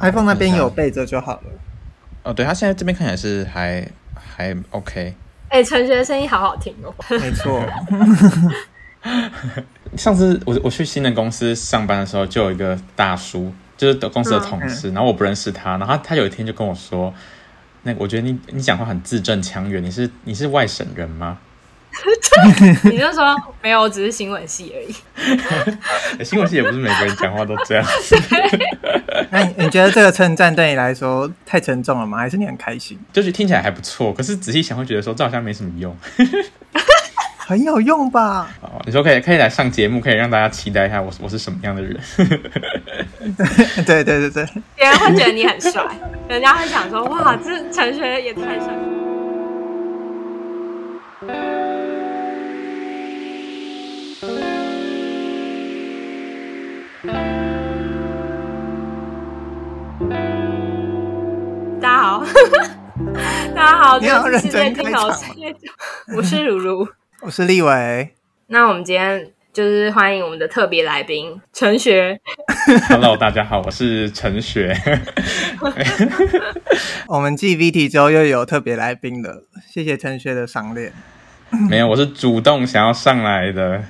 iPhone 那边有备着就好了。哦，对，他现在这边看起来是还还 OK。哎、欸，陈学的声音好好听哦。没错。上次我我去新的公司上班的时候，就有一个大叔，就是公司的同事，嗯、然后我不认识他，然后他，他有一天就跟我说：“那、我觉得你你讲话很字正腔圆，你是你是外省人吗？” 你就说没有，我只是新闻系而已。新闻系也不是每个人讲话都这样。那你你觉得这个称赞对你来说太沉重了吗？还是你很开心？就是听起来还不错，可是仔细想会觉得说这好像没什么用。很有用吧？哦，你说可以可以来上节目，可以让大家期待一下我我是什么样的人。对对对对对，别人会觉得你很帅，人家会想说哇，这陈学也太帅。大家好，大家好，你好，认真开场。我是如如。我是立伟，那我们今天就是欢迎我们的特别来宾陈学。Hello，大家好，我是陈学。我们继 V T 之后又有特别来宾了，谢谢陈学的赏脸。没有，我是主动想要上来的。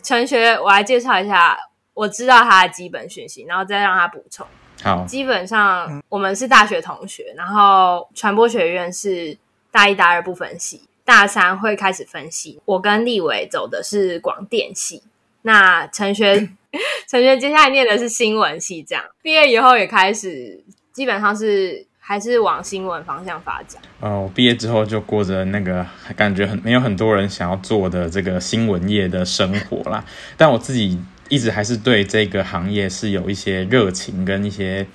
陈学，我来介绍一下，我知道他的基本讯息，然后再让他补充。好，基本上我们是大学同学，然后传播学院是大一、大二不分系。大三会开始分系，我跟立伟走的是广电系，那陈学 陈学接下来念的是新闻系，这样毕业以后也开始基本上是还是往新闻方向发展。哦，我毕业之后就过着那个感觉很没有很多人想要做的这个新闻业的生活啦，但我自己一直还是对这个行业是有一些热情跟一些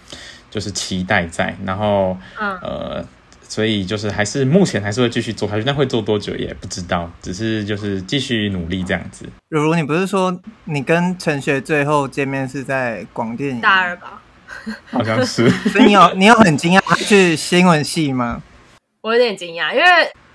就是期待在，然后嗯呃。所以就是还是目前还是会继续做下去，但会做多久也不知道，只是就是继续努力这样子。如如，你不是说你跟陈学最后见面是在广电大二吧？好像是。所以你有你有很惊讶他去新闻系吗？我有点惊讶，因为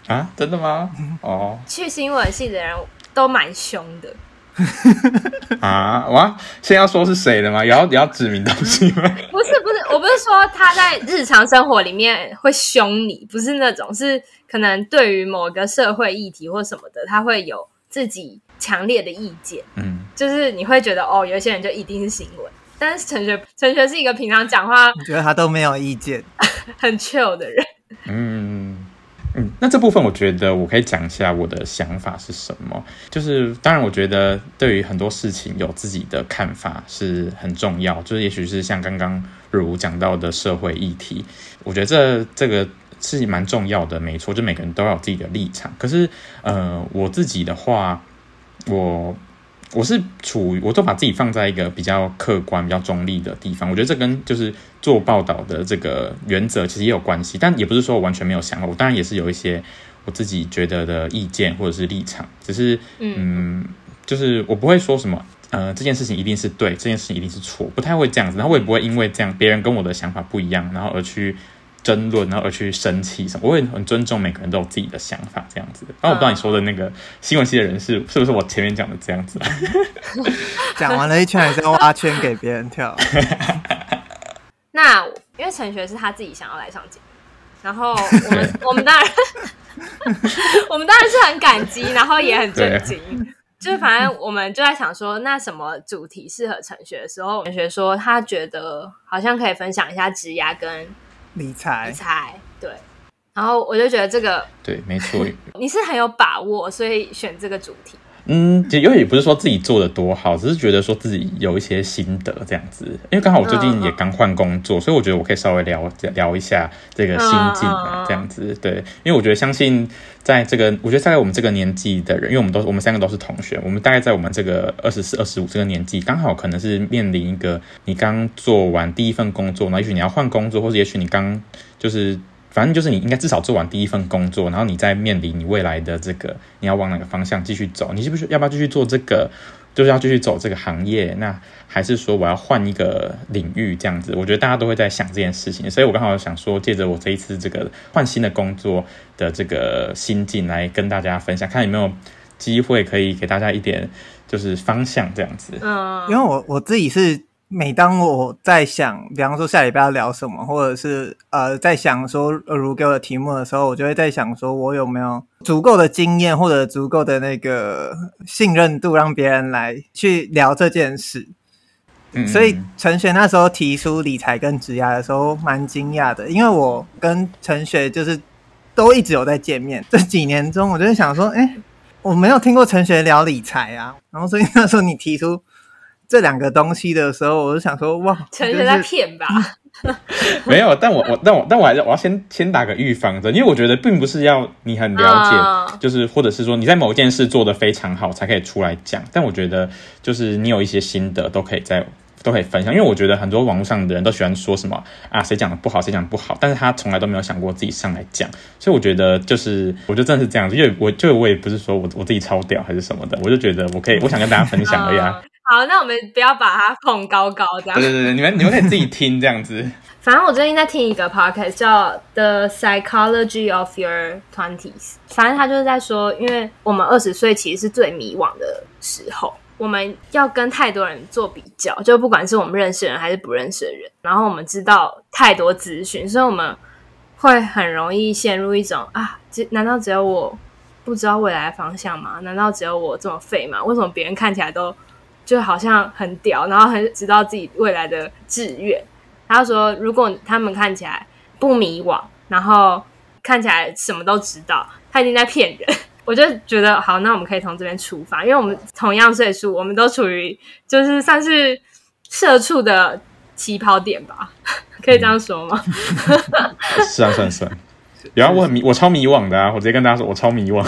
啊，真的吗？哦，去新闻系的人都蛮凶的。啊！哇现在要说是谁的吗？也要也要指名道姓吗？不是不是，我不是说他在日常生活里面会凶你，不是那种，是可能对于某个社会议题或什么的，他会有自己强烈的意见。嗯，就是你会觉得哦，有些人就一定是新闻，但是陈学陈学是一个平常讲话，你觉得他都没有意见，很 chill 的人。嗯。嗯，那这部分我觉得我可以讲一下我的想法是什么。就是当然，我觉得对于很多事情有自己的看法是很重要。就是也许是像刚刚如讲到的社会议题，我觉得这这个是蛮重要的，没错。就每个人都有自己的立场。可是，呃，我自己的话，我。我是处于，我都把自己放在一个比较客观、比较中立的地方。我觉得这跟就是做报道的这个原则其实也有关系，但也不是说我完全没有想过。我当然也是有一些我自己觉得的意见或者是立场，只是嗯，就是我不会说什么呃这件事情一定是对，这件事情一定是错，不太会这样子。然后我也不会因为这样别人跟我的想法不一样，然后而去。争论，然后而去生气什么？我也很尊重每个人都有自己的想法，这样子。然后我不知道你说的那个新闻系的人是是不是我前面讲的这样子？讲完了一圈，还是要挖圈给别人跳。那因为陈学是他自己想要来上节目，然后我们 我们当然我们当然是很感激，然后也很震惊。就是反正我们就在想说，那什么主题适合陈学的时候，陈学说他觉得好像可以分享一下职涯跟。理财，理财，对，然后我就觉得这个对，没错，你是很有把握，所以选这个主题。嗯，因为也不是说自己做的多好，只是觉得说自己有一些心得这样子。因为刚好我最近也刚换工作，所以我觉得我可以稍微聊聊一下这个心境啊，这样子。对，因为我觉得相信在这个，我觉得在我们这个年纪的人，因为我们都我们三个都是同学，我们大概在我们这个二十四、二十五这个年纪，刚好可能是面临一个你刚做完第一份工作，那也许你要换工作，或者也许你刚就是。反正就是你应该至少做完第一份工作，然后你再面临你未来的这个你要往哪个方向继续走，你是不是要不要继续做这个，就是要继续走这个行业？那还是说我要换一个领域这样子？我觉得大家都会在想这件事情，所以我刚好想说，借着我这一次这个换新的工作的这个心境来跟大家分享，看有没有机会可以给大家一点就是方向这样子。嗯，因为我我自己是。每当我在想，比方说下礼拜要聊什么，或者是呃在想说如给我的题目的时候，我就会在想说我有没有足够的经验或者足够的那个信任度，让别人来去聊这件事。嗯，所以陈雪那时候提出理财跟职涯的时候，蛮惊讶的，因为我跟陈雪就是都一直有在见面，这几年中，我就想说，哎，我没有听过陈雪聊理财啊，然后所以那时候你提出这两个东西的时候，我就想说，哇，陈雪在骗吧？没有，但我我但我但我还是我要先先打个预防针，因为我觉得并不是要你很了解，uh... 就是或者是说你在某件事做得非常好才可以出来讲，但我觉得就是你有一些心得都可以在。都可以分享，因为我觉得很多网络上的人都喜欢说什么啊，谁讲的不好，谁讲的不好，但是他从来都没有想过自己上来讲，所以我觉得就是，我觉得真的是这样子，因为我就我也不是说我我自己超屌还是什么的，我就觉得我可以，我想跟大家分享而已啊。好，那我们不要把它捧高高这样。对对对，你们你们可以自己听这样子。反正我最近在听一个 podcast 叫《The Psychology of Your Twenties》，反正他就是在说，因为我们二十岁其实是最迷惘的时候。我们要跟太多人做比较，就不管是我们认识的人还是不认识的人，然后我们知道太多资讯，所以我们会很容易陷入一种啊，这难道只有我不知道未来的方向吗？难道只有我这么废吗？为什么别人看起来都就好像很屌，然后很知道自己未来的志愿？他说，如果他们看起来不迷惘，然后看起来什么都知道，他一定在骗人。我就觉得好，那我们可以从这边出发，因为我们同样岁数，我们都处于就是算是社畜的起跑点吧，可以这样说吗？是啊，算算。然后，我很迷，我超迷惘的啊！我直接跟大家说，我超迷惘。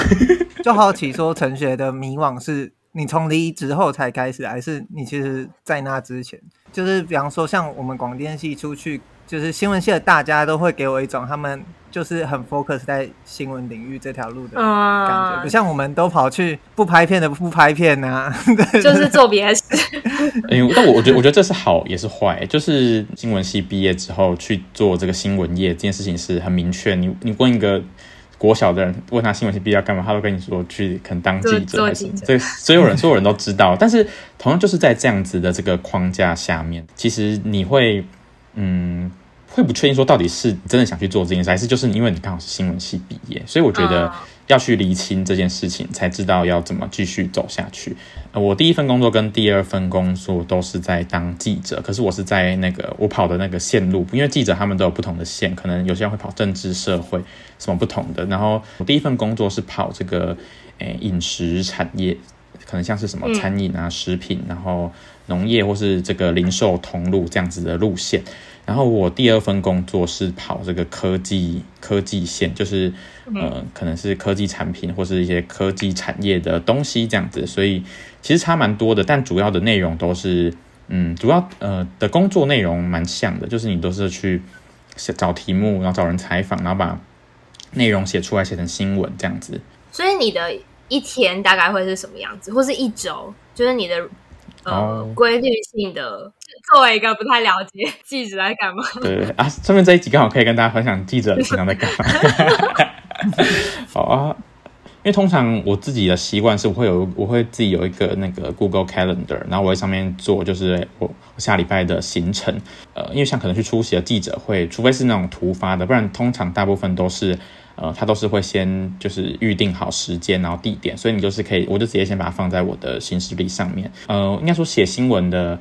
就好奇说，陈学的迷惘是你从离职后才开始，还是你其实在那之前？就是比方说，像我们广电系出去，就是新闻系的大家都会给我一种他们。就是很 focus 在新闻领域这条路的感觉，不、uh, 像我们都跑去不拍片的不拍片呐、啊，就是做别的事。哎、欸，但我我觉得我觉得这是好也是坏，就是新闻系毕业之后去做这个新闻业这件事情是很明确。你你问一个国小的人，问他新闻系毕业要干嘛，他都跟你说去可能当记者还是什么。对，所有人所有人都知道。但是同样就是在这样子的这个框架下面，其实你会嗯。会不确定说到底是真的想去做这件事，还是就是因为你刚好是新闻系毕业，所以我觉得要去厘清这件事情，才知道要怎么继续走下去。我第一份工作跟第二份工作都是在当记者，可是我是在那个我跑的那个线路，因为记者他们都有不同的线，可能有些人会跑政治社会什么不同的。然后我第一份工作是跑这个诶饮食产业，可能像是什么餐饮啊、食品，然后农业或是这个零售通路这样子的路线。然后我第二份工作是跑这个科技科技线，就是呃，可能是科技产品或是一些科技产业的东西这样子，所以其实差蛮多的，但主要的内容都是嗯，主要呃的工作内容蛮像的，就是你都是去找题目，然后找人采访，然后把内容写出来，写成新闻这样子。所以你的一天大概会是什么样子，或是一周，就是你的。呃，规律性的，作为一个不太了解记者在干嘛？对对啊，顺便这一集刚好可以跟大家分享记者平常在干嘛。好啊，因为通常我自己的习惯是，我会有我会自己有一个那个 Google Calendar，然后我在上面做就是我下礼拜的行程。呃，因为像可能去出席的记者会，除非是那种突发的，不然通常大部分都是。呃，他都是会先就是预定好时间，然后地点，所以你就是可以，我就直接先把它放在我的行事历上面。呃，应该说写新闻的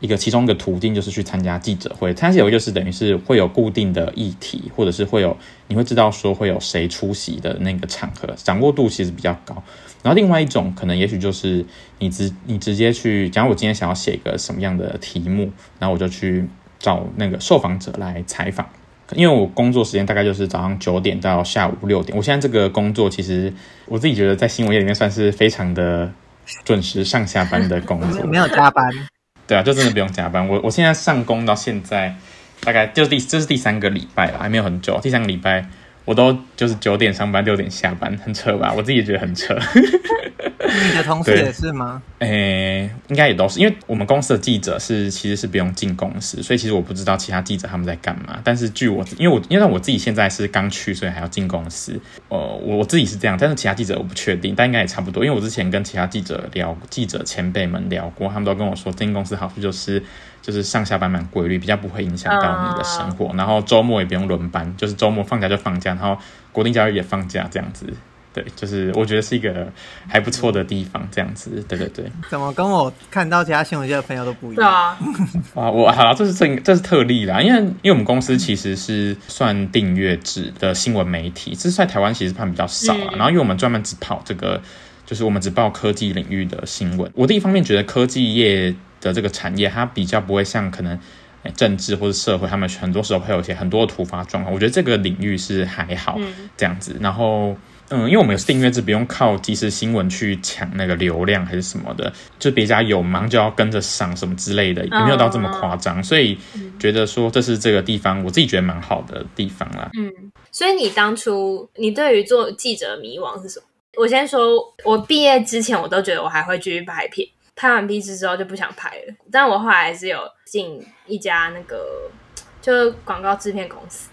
一个其中一个途径就是去参加记者会，参加记者会就是等于是会有固定的议题，或者是会有你会知道说会有谁出席的那个场合，掌握度其实比较高。然后另外一种可能也许就是你直你直接去，假如我今天想要写一个什么样的题目，然后我就去找那个受访者来采访。因为我工作时间大概就是早上九点到下午六点，我现在这个工作其实我自己觉得在新闻业里面算是非常的准时上下班的工作，没有加班。对啊，就真的不用加班。我我现在上工到现在大概就第这是第三个礼拜了，还没有很久。第三个礼拜我都就是九点上班，六点下班，很扯吧？我自己也觉得很扯。你的同事也是吗？诶、欸，应该也都是，因为我们公司的记者是其实是不用进公司，所以其实我不知道其他记者他们在干嘛。但是据我，因为我因为我自己现在是刚去，所以还要进公司。呃，我我自己是这样，但是其他记者我不确定，但应该也差不多。因为我之前跟其他记者聊，记者前辈们聊过，他们都跟我说，进公司好处就是就是上下班蛮规律，比较不会影响到你的生活。然后周末也不用轮班，就是周末放假就放假，然后国定假日也放假这样子。对，就是我觉得是一个还不错的地方，这样子。对对对。怎么跟我看到其他新闻界的朋友都不一样？对啊。啊，我好，这是这这是特例啦，因为因为我们公司其实是算订阅制的新闻媒体，这是在台湾其实算比较少啦。然后因为我们专门只跑这个，就是我们只报科技领域的新闻。我第一方面觉得科技业的这个产业，它比较不会像可能政治或者社会，他们很多时候会有一些很多的突发状况。我觉得这个领域是还好这样子，然后。嗯，因为我们有订阅制，不用靠即时新闻去抢那个流量还是什么的，就别家有忙就要跟着上什么之类的，也没有到这么夸张，所以觉得说这是这个地方我自己觉得蛮好的地方啦。嗯，所以你当初你对于做记者的迷惘是什么？我先说，我毕业之前我都觉得我还会继续拍片，拍完毕业之后就不想拍了，但我后来还是有进一家那个就广告制片公司，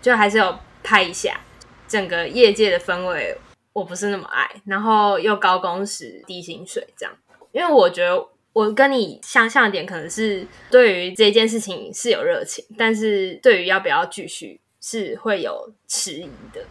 就还是有拍一下。整个业界的氛围我不是那么爱，然后又高工时低薪水这样，因为我觉得我跟你相像的点可能是对于这件事情是有热情，但是对于要不要继续是会有迟疑的。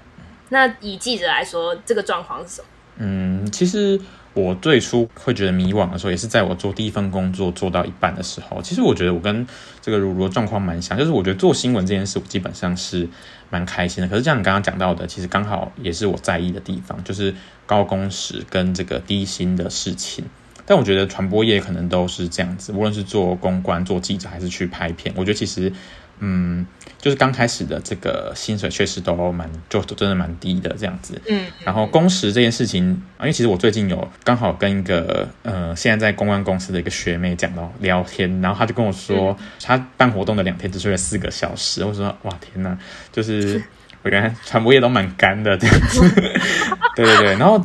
那以记者来说，这个状况是什么？嗯，其实。我最初会觉得迷惘的时候，也是在我做第一份工作做到一半的时候。其实我觉得我跟这个如如的状况蛮像，就是我觉得做新闻这件事，我基本上是蛮开心的。可是像你刚刚讲到的，其实刚好也是我在意的地方，就是高工时跟这个低薪的事情。但我觉得传播业可能都是这样子，无论是做公关、做记者，还是去拍片，我觉得其实。嗯，就是刚开始的这个薪水确实都蛮，就真的蛮低的这样子。嗯，然后工时这件事情，因为其实我最近有刚好跟一个呃现在在公关公司的一个学妹讲到聊天，然后她就跟我说，她办活动的两天只睡了四个小时。我说哇天哪，就是我原来传播业都蛮干的这样子。对对对，然后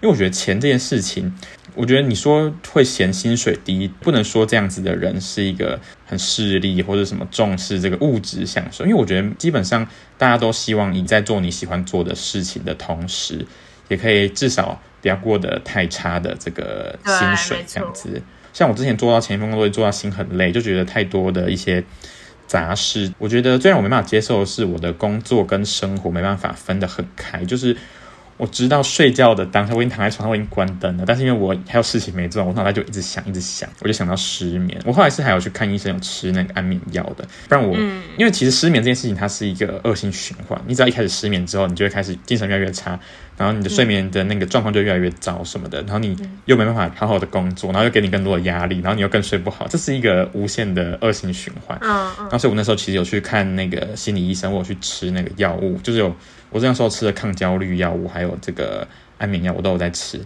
因为我觉得钱这件事情。我觉得你说会嫌薪水低，不能说这样子的人是一个很势利或者什么重视这个物质享受，因为我觉得基本上大家都希望你在做你喜欢做的事情的同时，也可以至少不要过得太差的这个薪水这样子。像我之前做到前一份工作，做到心很累，就觉得太多的一些杂事。我觉得最让我没办法接受的是，我的工作跟生活没办法分得很开，就是。我知道睡觉的当下，我已经躺在床上，我已经关灯了。但是因为我还有事情没做，我脑袋就一直想，一直想，我就想到失眠。我后来是还有去看医生，有吃那个安眠药的。不然我，嗯、因为其实失眠这件事情，它是一个恶性循环。你只要一开始失眠之后，你就会开始精神越来越差，然后你的睡眠的那个状况就越来越糟什么的。然后你又没办法好好的工作，然后又给你更多的压力，然后你又更睡不好，这是一个无限的恶性循环。嗯嗯。然后所以，我那时候其实有去看那个心理医生，我有去吃那个药物，就是有。我这样说吃的抗焦虑药物，还有这个安眠药，我都有在吃。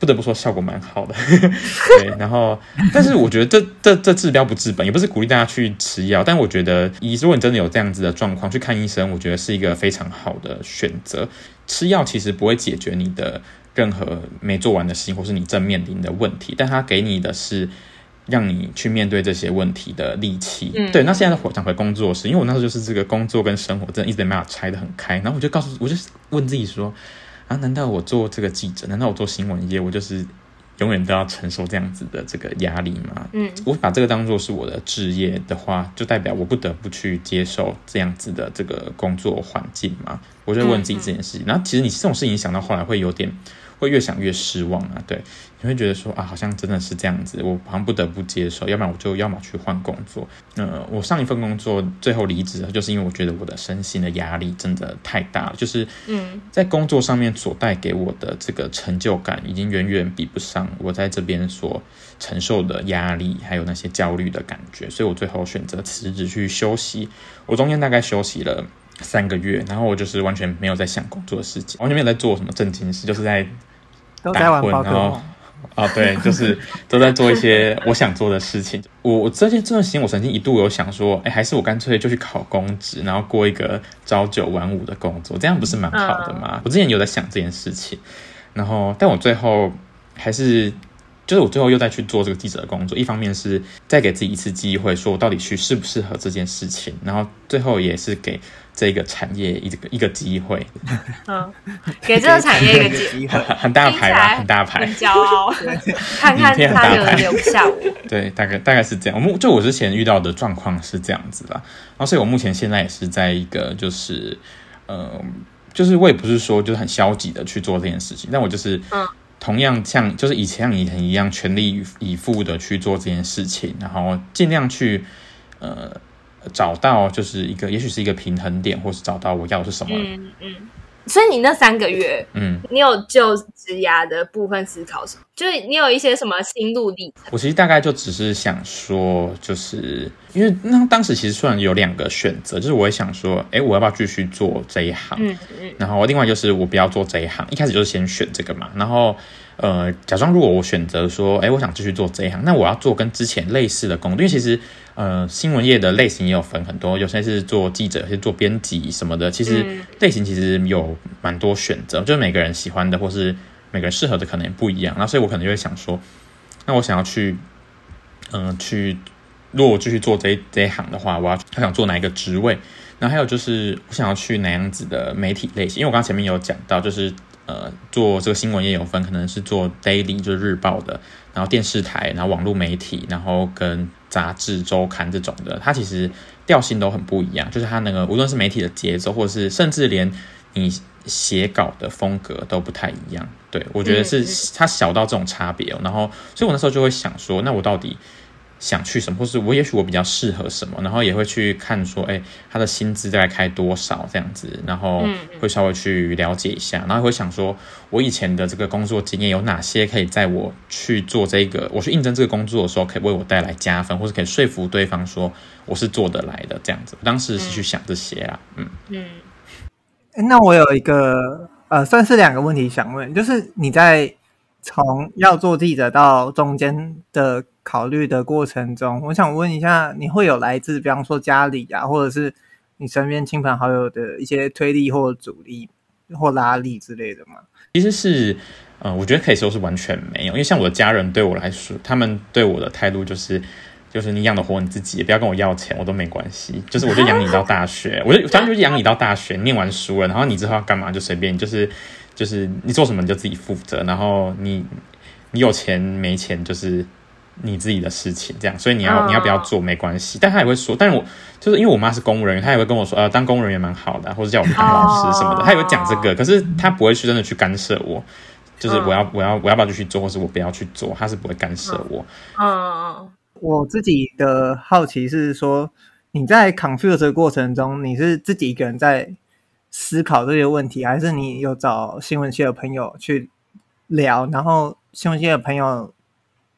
不得不说效果蛮好的。对，然后，但是我觉得这这这治标不治本，也不是鼓励大家去吃药。但我觉得，以如果你真的有这样子的状况，去看医生，我觉得是一个非常好的选择。吃药其实不会解决你的任何没做完的事情，或是你正面临的问题，但它给你的是。让你去面对这些问题的力气，嗯、对。那现在的讲回工作室，因为我那时候就是这个工作跟生活真的一直没办法拆得很开，然后我就告诉，我就问自己说，啊，难道我做这个记者，难道我做新闻业，我就是永远都要承受这样子的这个压力吗？嗯，我把这个当做是我的职业的话，就代表我不得不去接受这样子的这个工作环境嘛？我就问自己这件事情。然后其实你这种事情想到后来会有点。会越想越失望啊！对，你会觉得说啊，好像真的是这样子，我好像不得不接受，要不然我就要么去换工作。呃，我上一份工作最后离职，就是因为我觉得我的身心的压力真的太大了，就是嗯，在工作上面所带给我的这个成就感，已经远远比不上我在这边所承受的压力，还有那些焦虑的感觉，所以我最后选择辞职去休息。我中间大概休息了三个月，然后我就是完全没有在想工作的事情，完全没有在做什么正经事，就是在。打混，然后啊，对，就是 都在做一些我想做的事情。我我这些这段时间，我曾经一度有想说，哎，还是我干脆就去考公职，然后过一个朝九晚五的工作，这样不是蛮好的吗？我之前有在想这件事情，然后，但我最后还是就是我最后又再去做这个记者的工作，一方面是再给自己一次机会，说我到底去适不适合这件事情，然后最后也是给这个产业一个一个机会。嗯，给这个产业一个机会，很大牌吧，很大牌，很骄傲。看看他有留下我。对，大概大概是这样。我目就我之前遇到的状况是这样子啦，然后所以我目前现在也是在一个就是，呃，就是我也不是说就是很消极的去做这件事情，但我就是嗯。同样像就是以前以前一样全力以赴的去做这件事情，然后尽量去呃找到就是一个也许是一个平衡点，或是找到我要的是什么。所以你那三个月，嗯，你有就职涯的部分思考什么？就是你有一些什么心路历程？我其实大概就只是想说，就是因为那当时其实虽然有两个选择，就是我也想说，哎，我要不要继续做这一行？嗯嗯。然后另外就是我不要做这一行，一开始就是先选这个嘛。然后呃，假装如果我选择说，哎，我想继续做这一行，那我要做跟之前类似的工作，因为其实。呃，新闻业的类型也有分很多，有些是做记者，有些做编辑什么的。其实类型其实有蛮多选择，就是每个人喜欢的或是每个人适合的可能也不一样。那所以我可能就会想说，那我想要去，嗯、呃，去如果我继续做这一这一行的话，我要他想做哪一个职位？然后还有就是我想要去哪样子的媒体类型？因为我刚刚前面有讲到，就是呃，做这个新闻业有分，可能是做 daily 就是日报的，然后电视台，然后网络媒体，然后跟。杂志周刊这种的，它其实调性都很不一样，就是它那个无论是媒体的节奏，或者是甚至连你写稿的风格都不太一样。对，我觉得是它小到这种差别哦。然后，所以我那时候就会想说，那我到底想去什么，或是我也许我比较适合什么，然后也会去看说，哎，他的薪资大概开多少这样子，然后会稍微去了解一下，然后会想说，我以前的这个工作经验有哪些可以在我去做这个，我去应征这个工作的时候，可以为我带来加分，或是可以说服对方说我是做得来的这样子。当时是去想这些啊，嗯嗯。那我有一个呃，算是两个问题想问，就是你在从要做记者到中间的。考虑的过程中，我想问一下，你会有来自比方说家里啊，或者是你身边亲朋好友的一些推力或阻力或拉力之类的吗？其实是，呃，我觉得可以说是完全没有，因为像我的家人对我来说，他们对我的态度就是，就是你养得活你自己，不要跟我要钱，我都没关系，就是我就养你到大学，我就反正就是养你到大学，念完书了，然后你之后要干嘛就随便，就是就是你做什么你就自己负责，然后你你有钱没钱就是。你自己的事情，这样，所以你要你要不要做没关系，但他也会说，但是我就是因为我妈是公务人员，他也会跟我说，呃，当公务人员蛮好的，或者叫我们当老师什么的，他也会讲这个，可是他不会去真的去干涉我，就是我要我要我要不要就去做，或是我不要去做，他是不会干涉我。嗯，我自己的好奇是说，你在 confuse 的过程中，你是自己一个人在思考这些问题，还是你有找新闻系的朋友去聊，然后新闻系的朋友？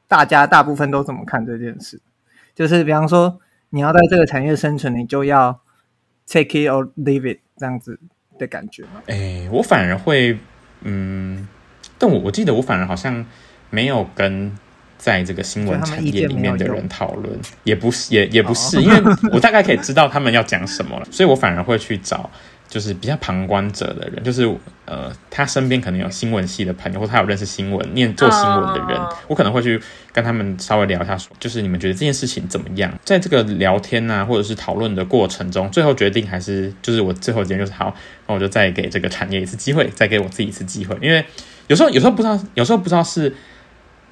大家大部分都怎么看这件事？就是比方说，你要在这个产业生存，你就要 take it or leave it 这样子的感觉吗？哎、我反而会，嗯，但我我记得我反而好像没有跟在这个新闻产业里面的人讨论，也不是，也也不是，因为我大概可以知道他们要讲什么了，所以我反而会去找。就是比较旁观者的人，就是呃，他身边可能有新闻系的朋友，或他有认识新闻、念做新闻的人，我可能会去跟他们稍微聊一下，说，就是你们觉得这件事情怎么样？在这个聊天啊，或者是讨论的过程中，最后决定还是就是我最后决定就是好，那我就再给这个产业一次机会，再给我自己一次机会，因为有时候有时候不知道，有时候不知道是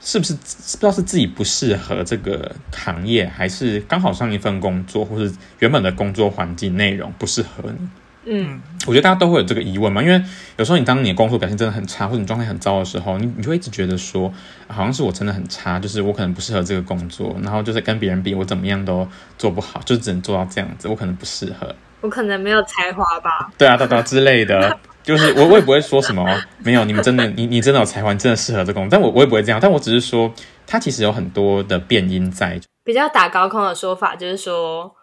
是不是不知道是自己不适合这个行业，还是刚好上一份工作，或是原本的工作环境内容不适合你。嗯，我觉得大家都会有这个疑问嘛，因为有时候你当你的工作表现真的很差，或者你状态很糟的时候，你你就会一直觉得说，好像是我真的很差，就是我可能不适合这个工作，然后就是跟别人比，我怎么样都做不好，就只能做到这样子，我可能不适合，我可能没有才华吧，对啊，对啊之类的，就是我我也不会说什么，没有，你们真的，你你真的有才华，你真的适合这工作，但我我也不会这样，但我只是说，它其实有很多的变音在，比较打高空的说法就是说。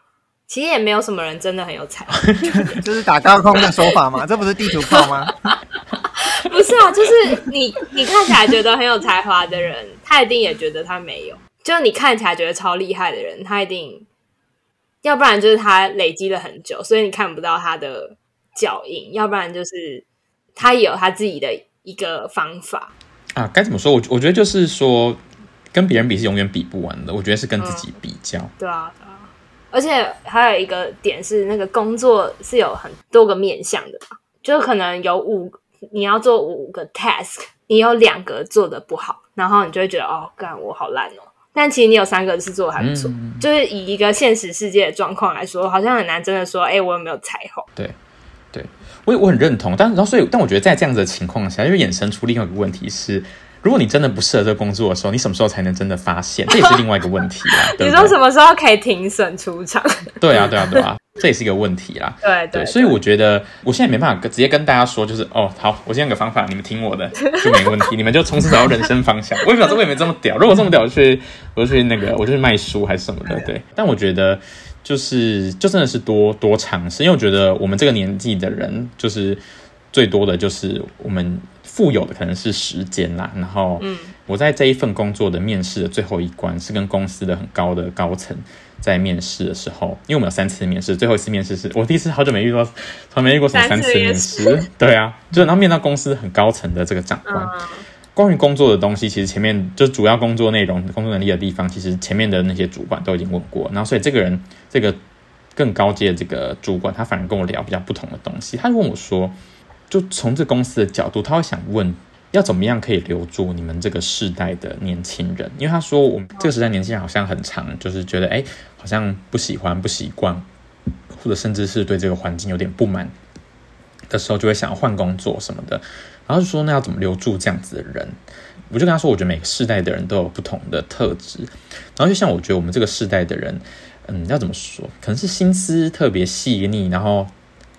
其实也没有什么人真的很有才华，这是打高空的说法吗？这不是地图炮吗？不是啊，就是你你看起来觉得很有才华的人，他一定也觉得他没有。就你看起来觉得超厉害的人，他一定，要不然就是他累积了很久，所以你看不到他的脚印；要不然就是他也有他自己的一个方法啊。该怎么说？我我觉得就是说。跟别人比是永远比不完的。我觉得是跟自己比较。嗯、对啊，对啊。而且还有一个点是，那个工作是有很多个面向的嘛，就可能有五，你要做五个 task，你有两个做的不好，然后你就会觉得哦，干我好烂哦。但其实你有三个是做的还不错，嗯、就是以一个现实世界的状况来说，好像很难真的说，哎，我有没有才华？对，对，我我很认同。但然后所以，但我觉得在这样子的情况下，又衍生出另外一个问题是。如果你真的不适合这个工作的时候，你什么时候才能真的发现？这也是另外一个问题啦。对对，你说什么时候可以停损出场？对啊，对啊，对啊，这也是一个问题啦。对对，对，所以我觉得我现在没办法直接跟大家说，就是哦，好，我现在有个方法，你们听我的就没问题，你们就从此找到人生方向。我也表示我也没这么屌，如果这么屌，我就去我就去那个，我就去卖书还是什么的。对，但我觉得就是就真的是多多尝试，因为我觉得我们这个年纪的人，就是最多的就是我们。富有的可能是时间啦，然后我在这一份工作的面试的最后一关是跟公司的很高的高层在面试的时候，因为我们有三次面试，最后一次面试是我第一次好久没遇到，从没遇过什么三次面试，对啊，就然后面到公司很高层的这个长官，关于工作的东西，其实前面就主要工作内容、工作能力的地方，其实前面的那些主管都已经问过，然后所以这个人这个更高阶的这个主管，他反而跟我聊比较不同的东西，他就问我说。就从这公司的角度，他会想问，要怎么样可以留住你们这个世代的年轻人？因为他说，我们这个时代年轻人好像很常，就是觉得，哎，好像不喜欢、不习惯，或者甚至是对这个环境有点不满的时候，就会想要换工作什么的。然后就说，那要怎么留住这样子的人？我就跟他说，我觉得每个世代的人都有不同的特质。然后就像我觉得我们这个世代的人，嗯，要怎么说？可能是心思特别细腻，然后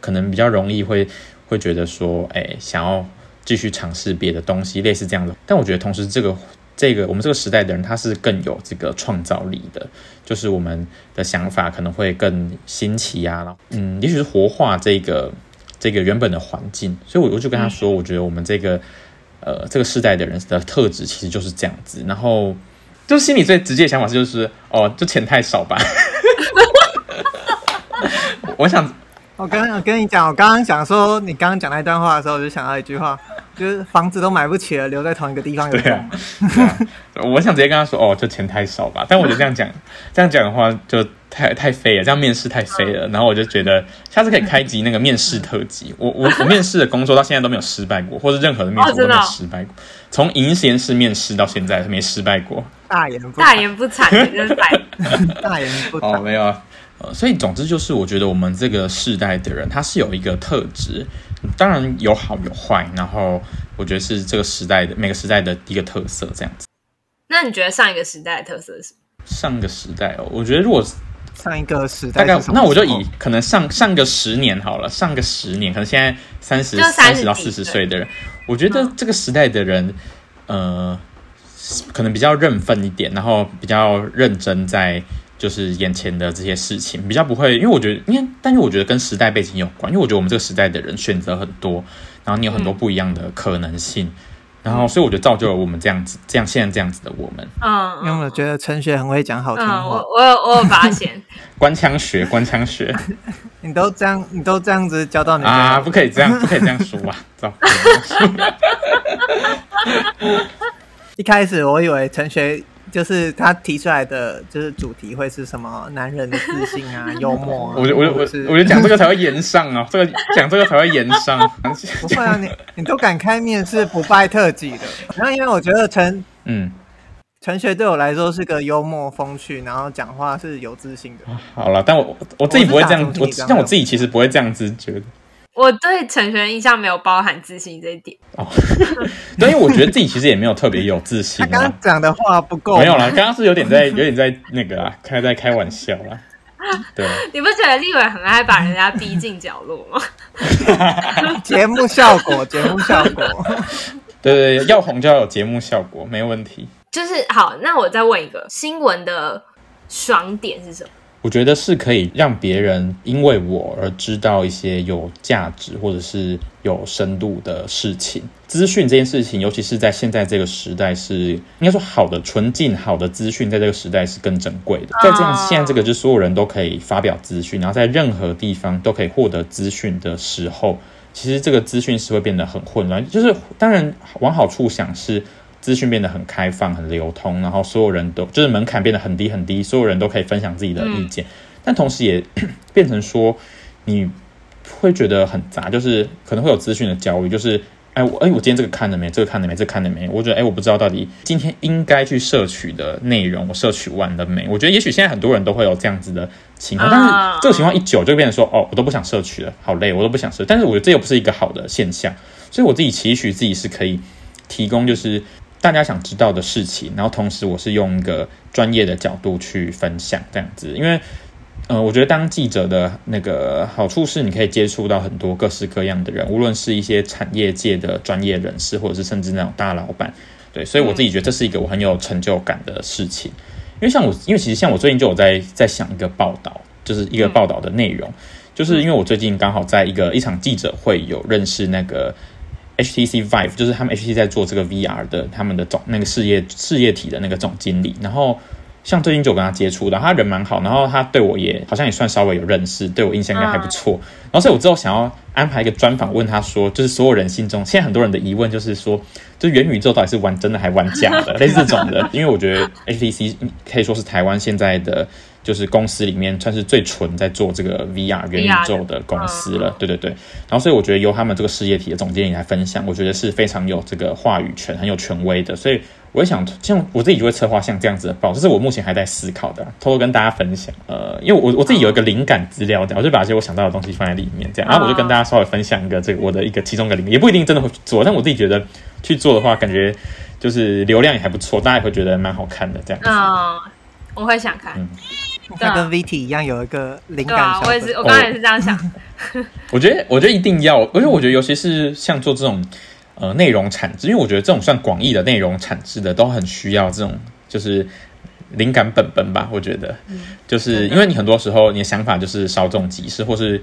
可能比较容易会。会觉得说，哎，想要继续尝试别的东西，类似这样的。但我觉得，同时这个这个我们这个时代的人，他是更有这个创造力的，就是我们的想法可能会更新奇啊，嗯，也许是活化这个这个原本的环境。所以我我就跟他说，我觉得我们这个呃这个世代的人的特质其实就是这样子。然后，就心里最直接的想法是就是，哦，就钱太少吧。我想。我刚刚跟你讲，我刚刚想说，你刚刚讲那段话的时候，我就想到一句话，就是房子都买不起了，留在同一个地方有用。对啊，对啊，我想直接跟他说，哦，就钱太少吧。但我觉得这样讲，这样讲的话就太太飞了，这样面试太飞了。然后我就觉得下次可以开集那个面试特辑。我我我面试的工作到现在都没有失败过，或者任何的面试都没有失败过。从影音实验室面试到现在没失败过。大言不大言不惭，大言不惭。哦，没有啊。呃，所以总之就是，我觉得我们这个世代的人，他是有一个特质，当然有好有坏，然后我觉得是这个时代的每个时代的一个特色这样子。那你觉得上一个时代的特色是什么？上个时代哦，我觉得如果上一个时代大概，那我就以可能上上个十年好了，上个十年，可能现在三十三十到四十岁的人，我觉得这个时代的人，呃，可能比较认份一点，然后比较认真在。就是眼前的这些事情比较不会，因为我觉得，因为但是我觉得跟时代背景有关，因为我觉得我们这个时代的人选择很多，然后你有很多不一样的可能性，嗯、然后所以我觉得造就了我们这样子，这样现在这样子的我们。嗯，因为我觉得陈学很会讲好听话，嗯、我我有我有发现，官腔学官腔学，你都这样，你都这样子教到你啊，不可以这样，不可以这样说吧，走。一开始我以为陈学。就是他提出来的，就是主题会是什么？男人的自信啊，幽默啊。我我我我就讲这个才会延上啊，这个讲这个才会延上。不会啊，你你都敢开面试不败特技的。然后因为我觉得陈嗯陈学对我来说是个幽默风趣，然后讲话是有自信的。好了，但我我自己不会这样，我像我自己其实不会这样子觉得。我对陈学印象没有包含自信这一点哦，对，因为我觉得自己其实也没有特别有自信。他刚刚讲的话不够，没有啦，刚刚是有点在有点在那个啊，开在开玩笑啦。对，你不觉得立伟很爱把人家逼进角落吗？节目效果，节目效果。对对对，要红就要有节目效果，没问题。就是好，那我再问一个，新闻的爽点是什么？我觉得是可以让别人因为我而知道一些有价值或者是有深度的事情。资讯这件事情，尤其是在现在这个时代是，是应该说好的、纯净、好的资讯，在这个时代是更珍贵的。在这样现在这个，就所有人都可以发表资讯，然后在任何地方都可以获得资讯的时候，其实这个资讯是会变得很混乱。就是当然往好处想是。资资讯变得很开放、很流通，然后所有人都就是门槛变得很低很低，所有人都可以分享自己的意见。嗯、但同时也 变成说，你会觉得很杂，就是可能会有资讯的焦虑，就是。哎，我哎，我今天这个看了没？这个看了没？这个看了没？我觉得，哎，我不知道到底今天应该去摄取的内容，我摄取完了没？我觉得，也许现在很多人都会有这样子的情况，但是这个情况一久，就变成说，哦，我都不想摄取了，好累，我都不想摄。但是我觉得这又不是一个好的现象，所以我自己期许自己是可以提供，就是大家想知道的事情，然后同时我是用一个专业的角度去分享这样子，因为。呃，我觉得当记者的那个好处是，你可以接触到很多各式各样的人，无论是一些产业界的专业人士，或者是甚至那种大老板，对，所以我自己觉得这是一个我很有成就感的事情。因为像我，因为其实像我最近就有在在想一个报道，就是一个报道的内容，就是因为我最近刚好在一个一场记者会有认识那个 HTC Vive，就是他们 HTC 在做这个 VR 的他们的总那个事业事业体的那个总经理，然后。像最近就跟他接触的，他人蛮好，然后他对我也好像也算稍微有认识，对我印象应该还不错。嗯、然后所以我之后想要安排一个专访，问他说，就是所有人心中现在很多人的疑问就是说，就元宇宙到底是玩真的还玩假的，类似这种的。因为我觉得 HTC 可以说是台湾现在的就是公司里面算是最纯在做这个 VR 元宇宙的公司了。对对对。然后所以我觉得由他们这个事业体的总经理来分享，我觉得是非常有这个话语权、很有权威的。所以。我也想像我自己就会策划像这样子的报，这是我目前还在思考的，偷偷跟大家分享。呃，因为我我自己有一个灵感资料，我就把一些我想到的东西放在里面，这样，然后我就跟大家稍微分享一个这个我的一个其中一个灵感，也不一定真的会做，但我自己觉得去做的话，感觉就是流量也还不错，大家也会觉得蛮好看的这样子。嗯，我会想看。嗯，它跟 VT 一样有一个灵感。啊，我也是，我刚才也是这样想。哦、我觉得，我觉得一定要，而且我觉得，尤其是像做这种。呃，内容产制，因为我觉得这种算广义的内容产制的，都很需要这种就是灵感本本吧。我觉得，嗯、就是因为你很多时候你的想法就是稍纵即逝，或是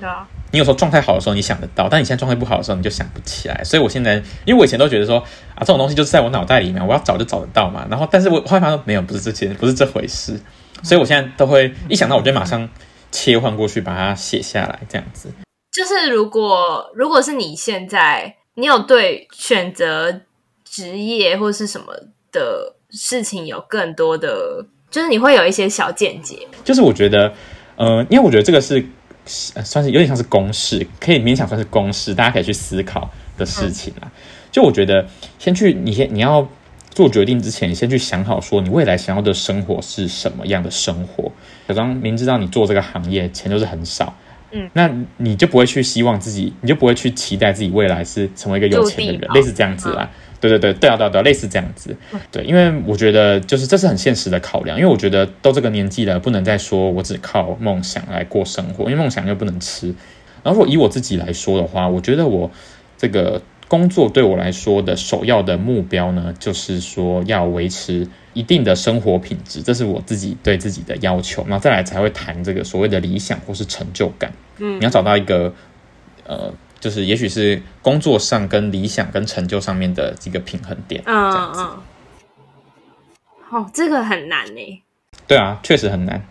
你有时候状态好的时候你想得到，但你现在状态不好的时候你就想不起来。所以我现在，因为我以前都觉得说啊，这种东西就是在我脑袋里面，我要找就找得到嘛。然后，但是我后来发现没有，不是这些，不是这回事。所以我现在都会一想到，我就马上切换过去，把它写下来，这样子。就是如果如果是你现在。你有对选择职业或是什么的事情有更多的，就是你会有一些小见解。就是我觉得，呃，因为我觉得这个是算是有点像是公式，可以勉强算是公式，大家可以去思考的事情啦。嗯、就我觉得，先去你先你要做决定之前，你先去想好说你未来想要的生活是什么样的生活。假装明知道你做这个行业钱就是很少。嗯，那你就不会去希望自己，你就不会去期待自己未来是成为一个有钱的人，类似这样子啦。嗯、对对对，对啊对啊对啊，类似这样子。对，因为我觉得就是这是很现实的考量，因为我觉得都这个年纪了，不能再说我只靠梦想来过生活，因为梦想又不能吃。然后如果以我自己来说的话，我觉得我这个工作对我来说的首要的目标呢，就是说要维持。一定的生活品质，这是我自己对自己的要求，那再来才会谈这个所谓的理想或是成就感。嗯，你要找到一个，呃，就是也许是工作上跟理想跟成就上面的几个平衡点。嗯嗯。嗯哦，这个很难呢。对啊，确实很难。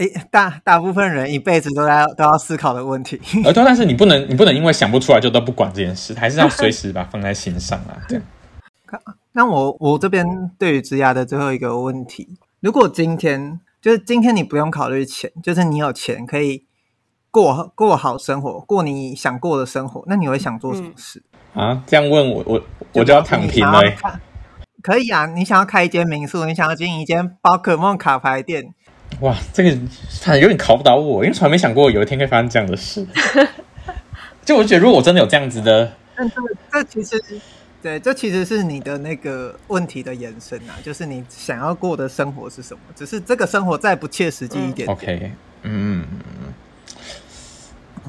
诶，大大部分人一辈子都在都要思考的问题。呃，对，但是你不能，你不能因为想不出来就都不管这件事，还是要随时把它放在心上啊。这样。那我我这边对于职涯的最后一个问题，如果今天就是今天你不用考虑钱，就是你有钱可以过过好生活，过你想过的生活，那你会想做什么事？嗯、啊？这样问我我我就要躺平了。可以啊，你想要开一间民宿，你想要经营一间宝可梦卡牌店。哇，这个反正有点考不倒我，因为从来没想过有一天会发生这样的事。就我觉得，如果我真的有这样子的，但这这其实。对，这其实是你的那个问题的延伸啊，就是你想要过的生活是什么？只是这个生活再不切实际一点，点。OK，嗯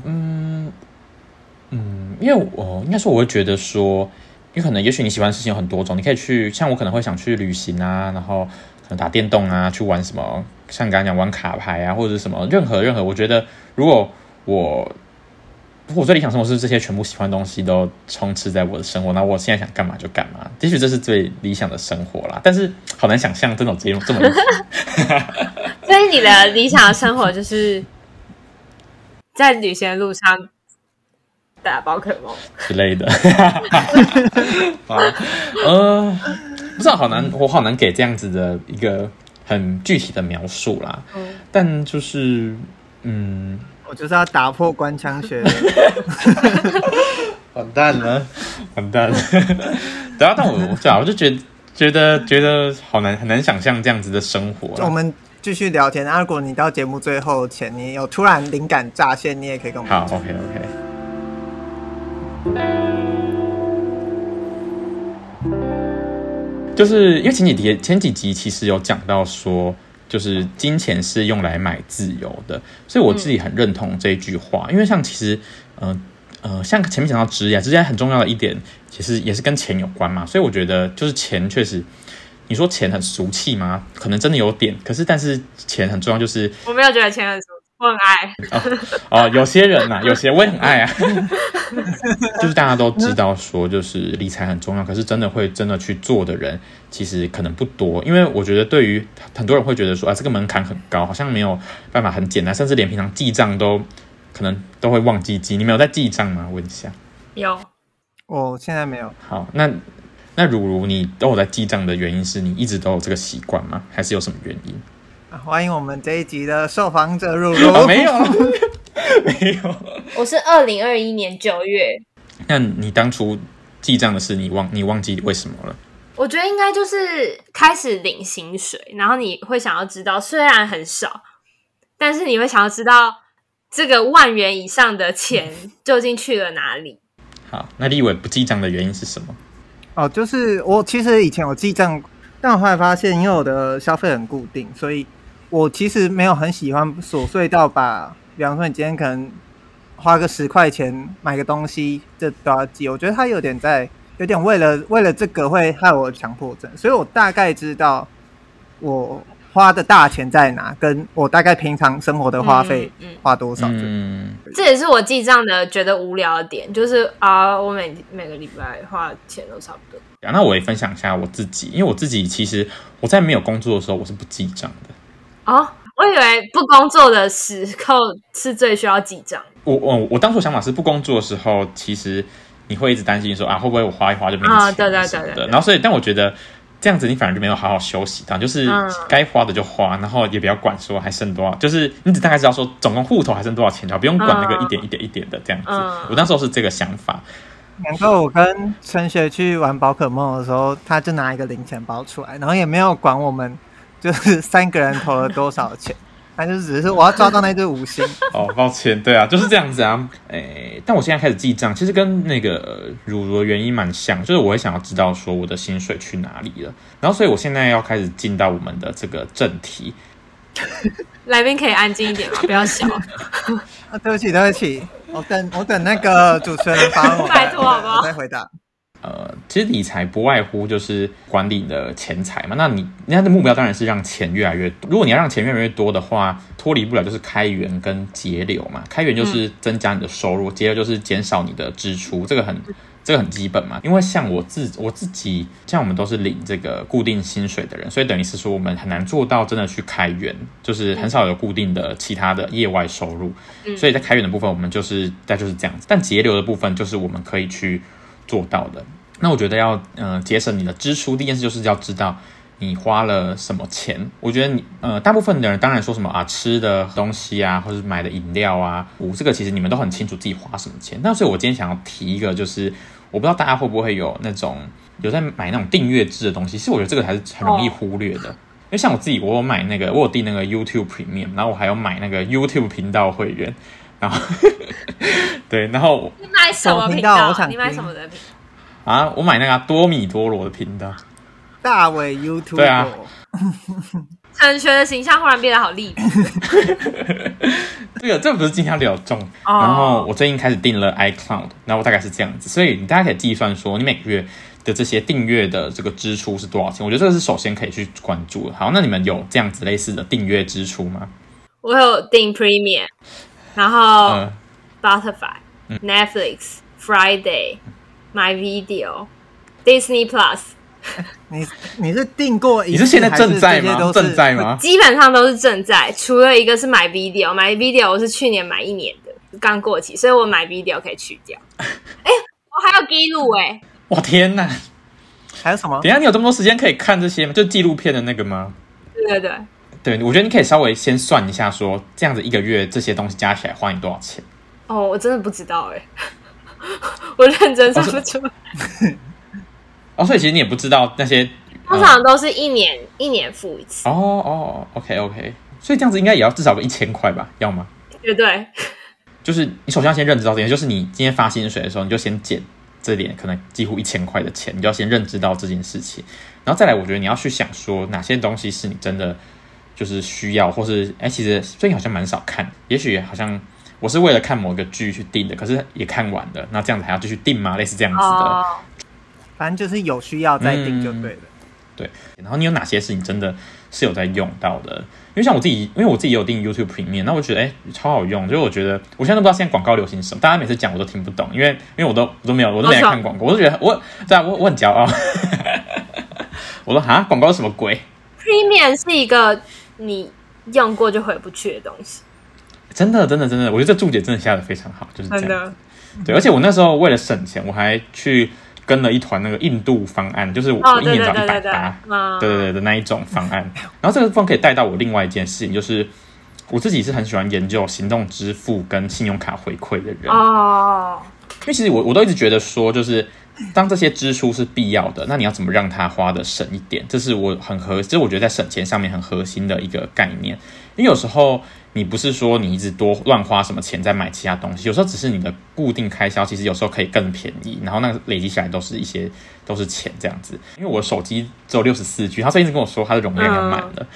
嗯嗯，因为我应该说，我会觉得说，因为可能也许你喜欢的事情有很多种，你可以去，像我可能会想去旅行啊，然后可能打电动啊，去玩什么，像你刚刚讲玩卡牌啊，或者什么，任何任何，我觉得如果我。我最理想生活是这些全部喜欢的东西都充斥在我的生活，那我现在想干嘛就干嘛。也许这是最理想的生活啦，但是好难想象这种节目这么。所以你的理想的生活就是在旅行的路上打宝可梦之类的。啊，呃。不知道好难，我好难给这样子的一个很具体的描述啦。嗯，但就是，嗯，我就是要打破官腔学的，完蛋了，完蛋了。对啊，但我我讲，我就觉得觉得觉得好难，很难想象这样子的生活。我们继续聊天。那如果你到节目最后前，你有突然灵感乍现，你也可以跟我们好。OK 就是因为前几集前几集其实有讲到说，就是金钱是用来买自由的，所以我自己很认同这一句话。因为像其实，呃呃，像前面讲到职业，职业很重要的一点，其实也是跟钱有关嘛。所以我觉得，就是钱确实，你说钱很俗气吗？可能真的有点。可是，但是钱很重要，就是我没有觉得钱很俗。我很爱哦，哦，有些人呐、啊，有些我也很爱啊。就是大家都知道说，就是理财很重要，可是真的会真的去做的人，其实可能不多。因为我觉得，对于很多人会觉得说，啊，这个门槛很高，好像没有办法很简单，甚至连平常记账都可能都会忘记记。你没有在记账吗？问一下。有，我现在没有。好，那那如如你都有在记账的原因是你一直都有这个习惯吗？还是有什么原因？欢迎我们这一集的受访者如如。哦，没有，没有。我是二零二一年九月。那你当初记账的事，你忘你忘记为什么了？我觉得应该就是开始领薪水，然后你会想要知道，虽然很少，但是你会想要知道这个万元以上的钱究竟去了哪里。好，那立伟不记账的原因是什么？哦，就是我其实以前有记账，但我后来发现，因为我的消费很固定，所以。我其实没有很喜欢琐碎到把，比方说你今天可能花个十块钱买个东西，这都要记。我觉得他有点在，有点为了为了这个会害我强迫症，所以我大概知道我花的大钱在哪，跟我大概平常生活的花费花多少。嗯，这也是我记账的觉得无聊的点，就是啊，我每每个礼拜花的钱都差不多。那我也分享一下我自己，因为我自己其实我在没有工作的时候，我是不记账的。哦，我以为不工作的时候是最需要记账。我我我当初想法是不工作的时候，其实你会一直担心说啊，会不会我花一花就没钱啊？对对对对，对。然后所以，但我觉得这样子你反而就没有好好休息到，就是该花的就花，然后也不要管说还剩多少，就是你只大概知道说总共户头还剩多少钱，就不用管那个一点一点一点的这样子。嗯、我那时候是这个想法。然后我跟陈雪去玩宝可梦的时候，他就拿一个零钱包出来，然后也没有管我们。就是三个人投了多少钱，那就只是我要抓到那只五星。哦，抱歉，对啊，就是这样子啊。诶、欸，但我现在开始记账，其实跟那个乳乳的原因蛮像，就是我会想要知道说我的薪水去哪里了。然后，所以我现在要开始进到我们的这个正题。来宾可以安静一点吗？不要笑。啊，对不起，对不起，我等我等那个主持人发我，拜托好不好？我再回答。呃，其实理财不外乎就是管理你的钱财嘛。那你人家的目标当然是让钱越来越多。如果你要让钱越来越多的话，脱离不了就是开源跟节流嘛。开源就是增加你的收入，节流就是减少你的支出。这个很这个很基本嘛。因为像我自我自己，像我们都是领这个固定薪水的人，所以等于是说我们很难做到真的去开源，就是很少有固定的其他的业外收入。所以在开源的部分，我们就是那就是这样子。但节流的部分，就是我们可以去。做到的，那我觉得要呃节省你的支出，第一件事就是要知道你花了什么钱。我觉得你呃大部分的人当然说什么啊吃的东西啊，或者买的饮料啊，我这个其实你们都很清楚自己花什么钱。那所以我今天想要提一个，就是我不知道大家会不会有那种有在买那种订阅制的东西，其实我觉得这个还是很容易忽略的。因为像我自己，我有买那个我有订那个 YouTube Premium，然后我还有买那个 YouTube 频道会员。然后，对，然后你买什么频道？你买什么的频道？啊，我买那个多米多罗的频道。大伟 YouTube。对啊。陈学的形象忽然变得好立体。这个这不是今天聊重。Oh. 然后我最近开始订了 iCloud，然后大概是这样子，所以你大家可以计算说，你每个月的这些订阅的这个支出是多少钱？我觉得这个是首先可以去关注的。好，那你们有这样子类似的订阅支出吗？我有订 Premium。然后，Spotify、嗯、Netflix、Friday、My Video、Disney Plus，你你是订过一？你是现在正在吗？正在吗？基本上都是正在，除了一个是 My Video，My Video 我是去年买一年的，刚过期，所以我 My Video 可以去掉。哎，我还有记录哎！我天哪！还有什么？等一下你有这么多时间可以看这些吗？就纪录片的那个吗？对对对，对，我觉得你可以稍微先算一下说，说这样子一个月这些东西加起来花你多少钱？哦，我真的不知道哎，我认真算不出来。哦，所以其实你也不知道那些，通常都是一年、嗯、一年付一次。哦哦，OK OK，所以这样子应该也要至少个一千块吧？要吗？对对，就是你首先要先认知到这件，就是你今天发薪水的时候，你就先减这点可能几乎一千块的钱，你就要先认知到这件事情，然后再来，我觉得你要去想说哪些东西是你真的就是需要，或是哎，其实最近好像蛮少看，也许好像。我是为了看某一个剧去订的，可是也看完了，那这样子还要继续订吗？类似这样子的，oh. 反正就是有需要再订就对了、嗯。对，然后你有哪些事情真的是有在用到的？因为像我自己，因为我自己有订 YouTube Premium，那我觉得哎超好用，就是我觉得我现在都不知道现在广告流行什么，大家每次讲我都听不懂，因为因为我都我都没有我都没来看广告，我都觉得我在啊，我我很骄傲，我说啊广告是什么鬼？Premium 是一个你用过就回不去的东西。真的，真的，真的，我觉得这注解真的下的非常好，就是这样。对，而且我那时候为了省钱，我还去跟了一团那个印度方案，就是我一年找一百八，对对对的那一种方案。然后这个方可以带到我另外一件事情，就是我自己是很喜欢研究行动支付跟信用卡回馈的人哦。因为其实我我都一直觉得说，就是当这些支出是必要的，那你要怎么让它花的省一点？这是我很核，这是我觉得在省钱上面很核心的一个概念。因为有时候。你不是说你一直多乱花什么钱在买其他东西，有时候只是你的固定开销，其实有时候可以更便宜，然后那累积起来都是一些都是钱这样子。因为我手机只有六十四 G，他所以一直跟我说他的容量要满了，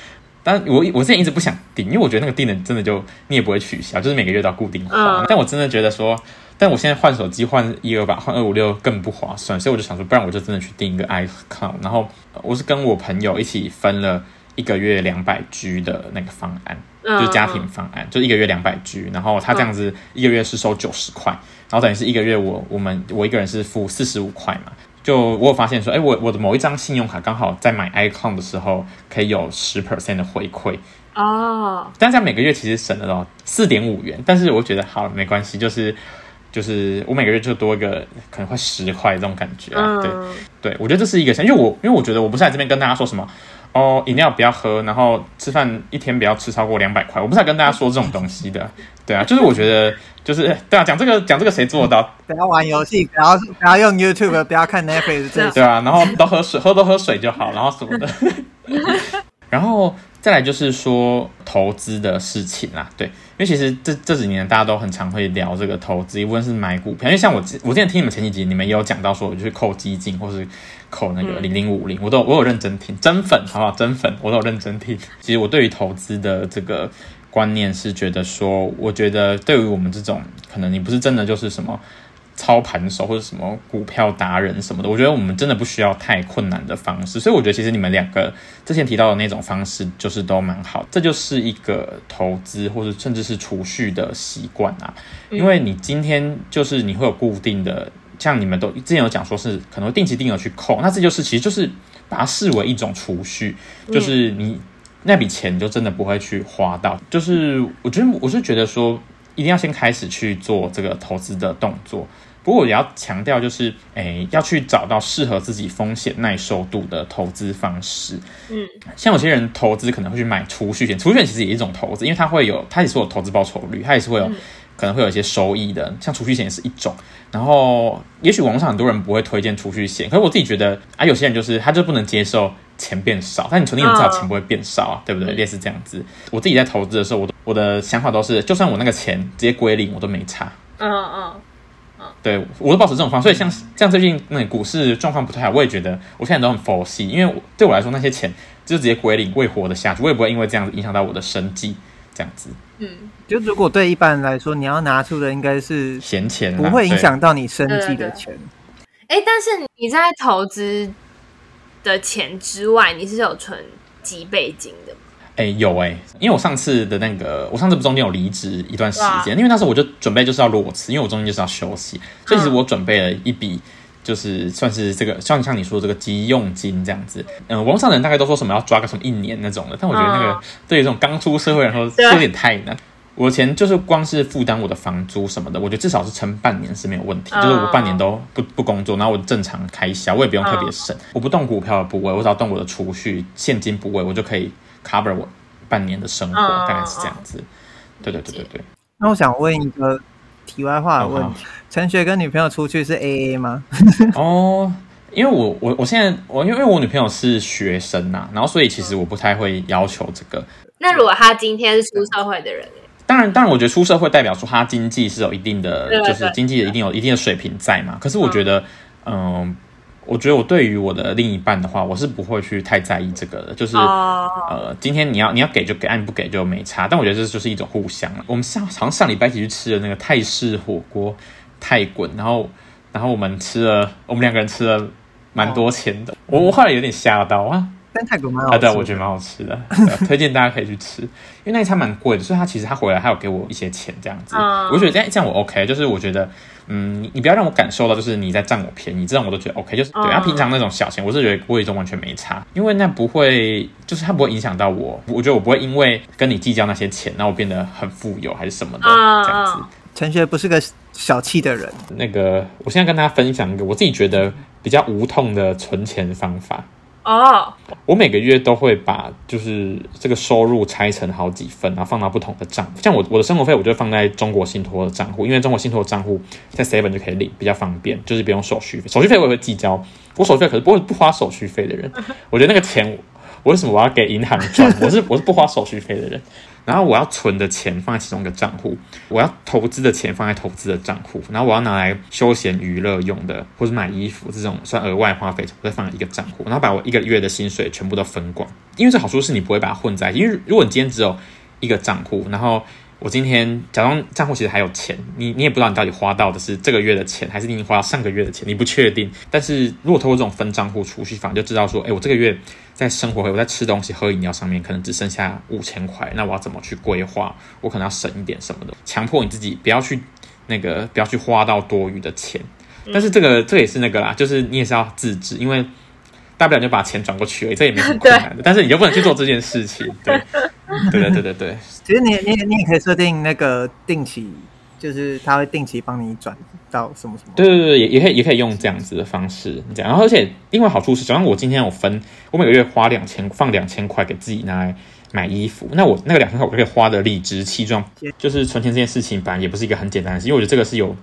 但我我之前一直不想订，因为我觉得那个定的真的就你也不会取消，就是每个月都要固定花。嗯、但我真的觉得说，但我现在换手机换一二八换二五六更不划算，所以我就想说，不然我就真的去订一个 iCloud，然后我是跟我朋友一起分了一个月两百 G 的那个方案。就是家庭方案，就一个月两百 G，然后他这样子一个月是收九十块，然后等于是一个月我我们我一个人是付四十五块嘛。就我有发现说，哎，我我的某一张信用卡刚好在买 iCloud 的时候可以有十 percent 的回馈哦，但这样每个月其实省了到四点五元，但是我觉得好没关系，就是就是我每个月就多一个可能快十块这种感觉啊，对对，我觉得这是一个，因为我因为我觉得我不是在这边跟大家说什么。哦，饮料不要喝，然后吃饭一天不要吃超过两百块。我不是在跟大家说这种东西的，对啊，就是我觉得，就是对啊，讲这个讲这个谁做得到？不要玩游戏，不要不要用 YouTube，不要看 Netflix，这对啊，然后多喝水，喝多喝水就好，然后什么的，然后。再来就是说投资的事情啦，对，因为其实这这几年大家都很常会聊这个投资，无论是买股票，因为像我我之前听你们前几集，你们也有讲到说，就是扣基金或是扣那个零零五零，我都我有认真听，真粉好不好？真粉我都有认真听。其实我对于投资的这个观念是觉得说，我觉得对于我们这种可能你不是真的就是什么。操盘手或者什么股票达人什么的，我觉得我们真的不需要太困难的方式，所以我觉得其实你们两个之前提到的那种方式就是都蛮好，这就是一个投资或者甚至是储蓄的习惯啊。因为你今天就是你会有固定的，像你们都之前有讲说是可能会定期定额去扣，那这就是其实就是把它视为一种储蓄，就是你那笔钱就真的不会去花到。就是我觉得我是觉得说一定要先开始去做这个投资的动作。不过我也要强调，就是诶，要去找到适合自己风险耐受度的投资方式。嗯，像有些人投资可能会去买储蓄险，储蓄险其实也是一种投资，因为它会有，它也是有投资报酬率，它也是会有，可能会有一些收益的。像储蓄险也是一种。然后，也许网络上很多人不会推荐储蓄险，可是我自己觉得啊，有些人就是他就不能接受钱变少，但你存定存至少钱不会变少啊，对不对？类似这样子。我自己在投资的时候，我我的想法都是，就算我那个钱直接归零，我都没差。嗯嗯。对，我都保持这种方式，所以像像最近那股市状况不太好，我也觉得我现在都很佛系，因为对我来说那些钱就直接归零，我也活得下去，我也不会因为这样子影响到我的生计，这样子。嗯，就如果对一般人来说，你要拿出的应该是闲钱，不会影响到你生计的钱。哎，但是你在投资的钱之外，你是有存几倍金的？哎、欸，有哎、欸，因为我上次的那个，我上次不中间有离职一段时间，因为那时候我就准备就是要裸辞，因为我中间就是要休息，所以其实我准备了一笔，就是算是这个像像你说的这个急用金这样子。嗯、呃，网上人大概都说什么要抓个什么一年那种的，但我觉得那个对于这种刚出社会来说是有点太难。我的钱就是光是负担我的房租什么的，我觉得至少是撑半年是没有问题。就是我半年都不不工作，然后我正常开销，我也不用特别省，我不动股票的部位，我只要动我的储蓄现金部位，我就可以 cover 我半年的生活，大概是这样子。对对对对对。那我想问一个题外话的问题：陈学跟女朋友出去是 A A 吗？哦，因为我我我现在我因为我女朋友是学生呐、啊，然后所以其实我不太会要求这个。那如果她今天是出社会的人？当然，当然，我觉得出社会代表说他经济是有一定的，就是经济的一定有一定的水平在嘛。可是我觉得，嗯，我觉得我对于我的另一半的话，我是不会去太在意这个的。就是呃，今天你要你要给就给，按不给就没差。但我觉得这就是一种互相。我们上好像上礼拜一起去吃的那个泰式火锅泰滚，然后然后我们吃了，我们两个人吃了蛮多钱的。我我后来有点吓到啊。但泰国蛮好吃的，啊，对，我觉得蛮好吃的，推荐大家可以去吃，因为那一餐蛮贵的，所以他其实他回来还有给我一些钱这样子，嗯、我觉得这样这样我 OK，就是我觉得，嗯，你你不要让我感受到就是你在占我便宜，这样我都觉得 OK，就是、嗯、对，他平常那种小钱，我是觉得我已经完全没差，因为那不会，就是他不会影响到我，我觉得我不会因为跟你计较那些钱，让我变得很富有还是什么的这样子。陈学不是个小气的人，那个我现在跟大家分享一个我自己觉得比较无痛的存钱方法。哦我每个月都会把就是这个收入拆成好几份，然后放到不同的账。像我我的生活费，我就放在中国信托的账户，因为中国信托的账户在 Seven 就可以领，比较方便，就是不用手续费。手续费我也会计交，我手续费可是不会不花手续费的人。我觉得那个钱，我为什么我要给银行赚？我是我是不花手续费的人。然后我要存的钱放在其中一个账户，我要投资的钱放在投资的账户，然后我要拿来休闲娱乐用的，或者买衣服这种算额外花费，我再放在一个账户，然后把我一个月的薪水全部都分光。因为这好处是你不会把它混在，因为如果你今天只有一个账户，然后我今天假装账户其实还有钱，你你也不知道你到底花到的是这个月的钱，还是你已经花到上个月的钱，你不确定。但是如果透过这种分账户储蓄法，就知道说，哎，我这个月。在生活费，我在吃东西、喝饮料上面，可能只剩下五千块，那我要怎么去规划？我可能要省一点什么的，强迫你自己不要去那个，不要去花到多余的钱。但是这个这也是那个啦，就是你也是要自制，因为大不了就把钱转过去而已，这也没什么困难的。但是你就不能去做这件事情，对，对对对对对。其实你你你也可以设定那个定期。就是他会定期帮你转到什么什么，对对对，也也可以也可以用这样子的方式这样，然后而且另外好处是，假如我今天我分，我每个月花两千，放两千块给自己拿来买衣服，那我那个两千块我就可以花的理直气壮。就是存钱这件事情，本来也不是一个很简单的事，因为我觉得这个是有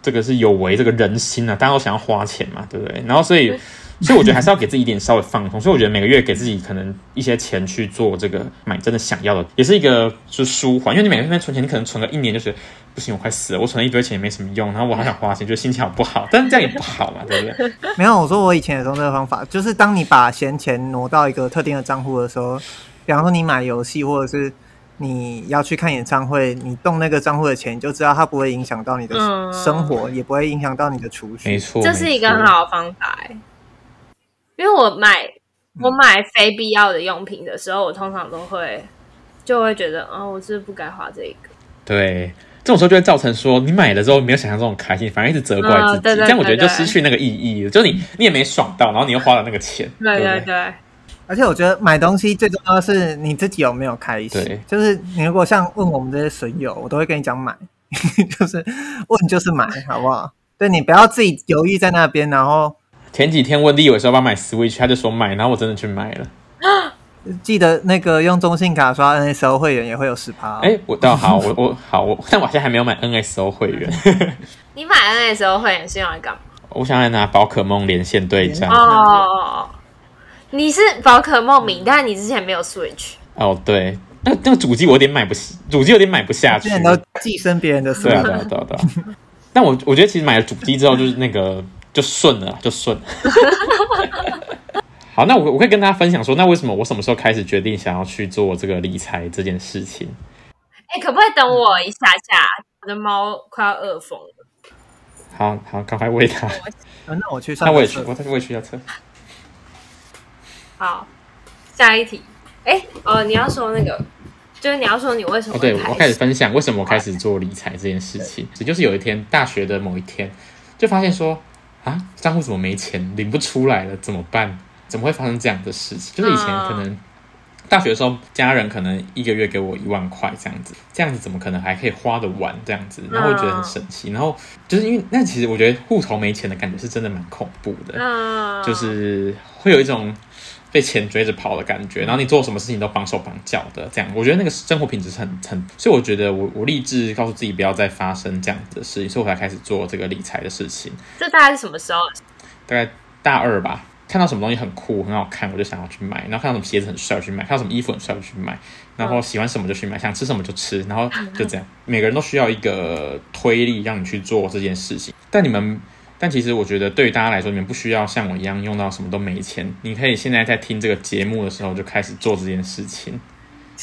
这个是有违这个人心啊，大家都想要花钱嘛，对不对？然后所以。所以我觉得还是要给自己一点稍微放松，所以我觉得每个月给自己可能一些钱去做这个买真的想要的，也是一个就是舒缓。因为你每个月存钱，你可能存个一年就是不行，我快死了，我存了一堆钱也没什么用，然后我还想花钱，就心情好不好？但是这样也不好嘛，对不对？没有，我说我以前也用这个方法，就是当你把闲钱挪到一个特定的账户的时候，比方说你买游戏或者是你要去看演唱会，你动那个账户的钱，你就知道它不会影响到你的生活，嗯、也不会影响到你的储蓄。没错，这是一个很好的方法。因为我买我买非必要的用品的时候，我通常都会就会觉得啊、哦，我是不，是不该花这个。对，这种时候就会造成说，你买了之后没有想象中开心，反而一直责怪自己，嗯、对对对对，这样我觉得就失去那个意义了。就是你你也没爽到，然后你又花了那个钱。对对对，对。而且我觉得买东西最重要的是你自己有没有开心。就是你如果像问我们这些损友，我都会跟你讲买，就是问就是买，好不好？对，你不要自己犹豫在那边，然后。前几天问立伟说要不要买 Switch，他就说买，然后我真的去买了。记得那个用中信卡刷 NSO 会员也会有十趴。哎、欸，我倒好，我我好，我但我现在还没有买 NSO 会员。你买 NSO 会员是用来干嘛？我想来拿宝可梦连线对战。哦，你是宝可梦迷，但你之前没有 Switch。哦，对，那那个主机我有点买不起，主机有点买不下去。都寄生别人的 Switch。对啊，对啊，对啊。但我我觉得其实买了主机之后，就是那个。就顺了，就顺。好，那我我可以跟大家分享说，那为什么我什么时候开始决定想要去做这个理财这件事情？哎、欸，可不可以等我一下下？我的猫快要饿疯了。好好，赶快喂它。那我去上。那我也去，我我也去下车。好，下一题。哎、欸，呃，你要说那个，就是你要说你为什么、哦？对，我开始分享为什么我开始做理财这件事情。也就是有一天大学的某一天，就发现说。啊，账户怎么没钱，领不出来了？怎么办？怎么会发生这样的事情？就是以前可能大学的时候，家人可能一个月给我一万块这样子，这样子怎么可能还可以花得完这样子？然后我觉得很神奇。然后就是因为那其实我觉得户头没钱的感觉是真的蛮恐怖的，就是会有一种被钱追着跑的感觉。然后你做什么事情都绑手绑脚的这样，我觉得那个生活品质是很很。所以我觉得我我立志告诉自己不要再发生这样子的事情，所以我才开始做这个理财的事情。这大概是什么时候？大概大二吧。看到什么东西很酷很好看，我就想要去买。然后看到什么鞋子很帅，我去买；看到什么衣服很帅，我去买。然后喜欢什么就去买，想吃什么就吃。然后就 这样，每个人都需要一个推力让你去做这件事情。但你们，但其实我觉得对于大家来说，你们不需要像我一样用到什么都没钱。你可以现在在听这个节目的时候就开始做这件事情。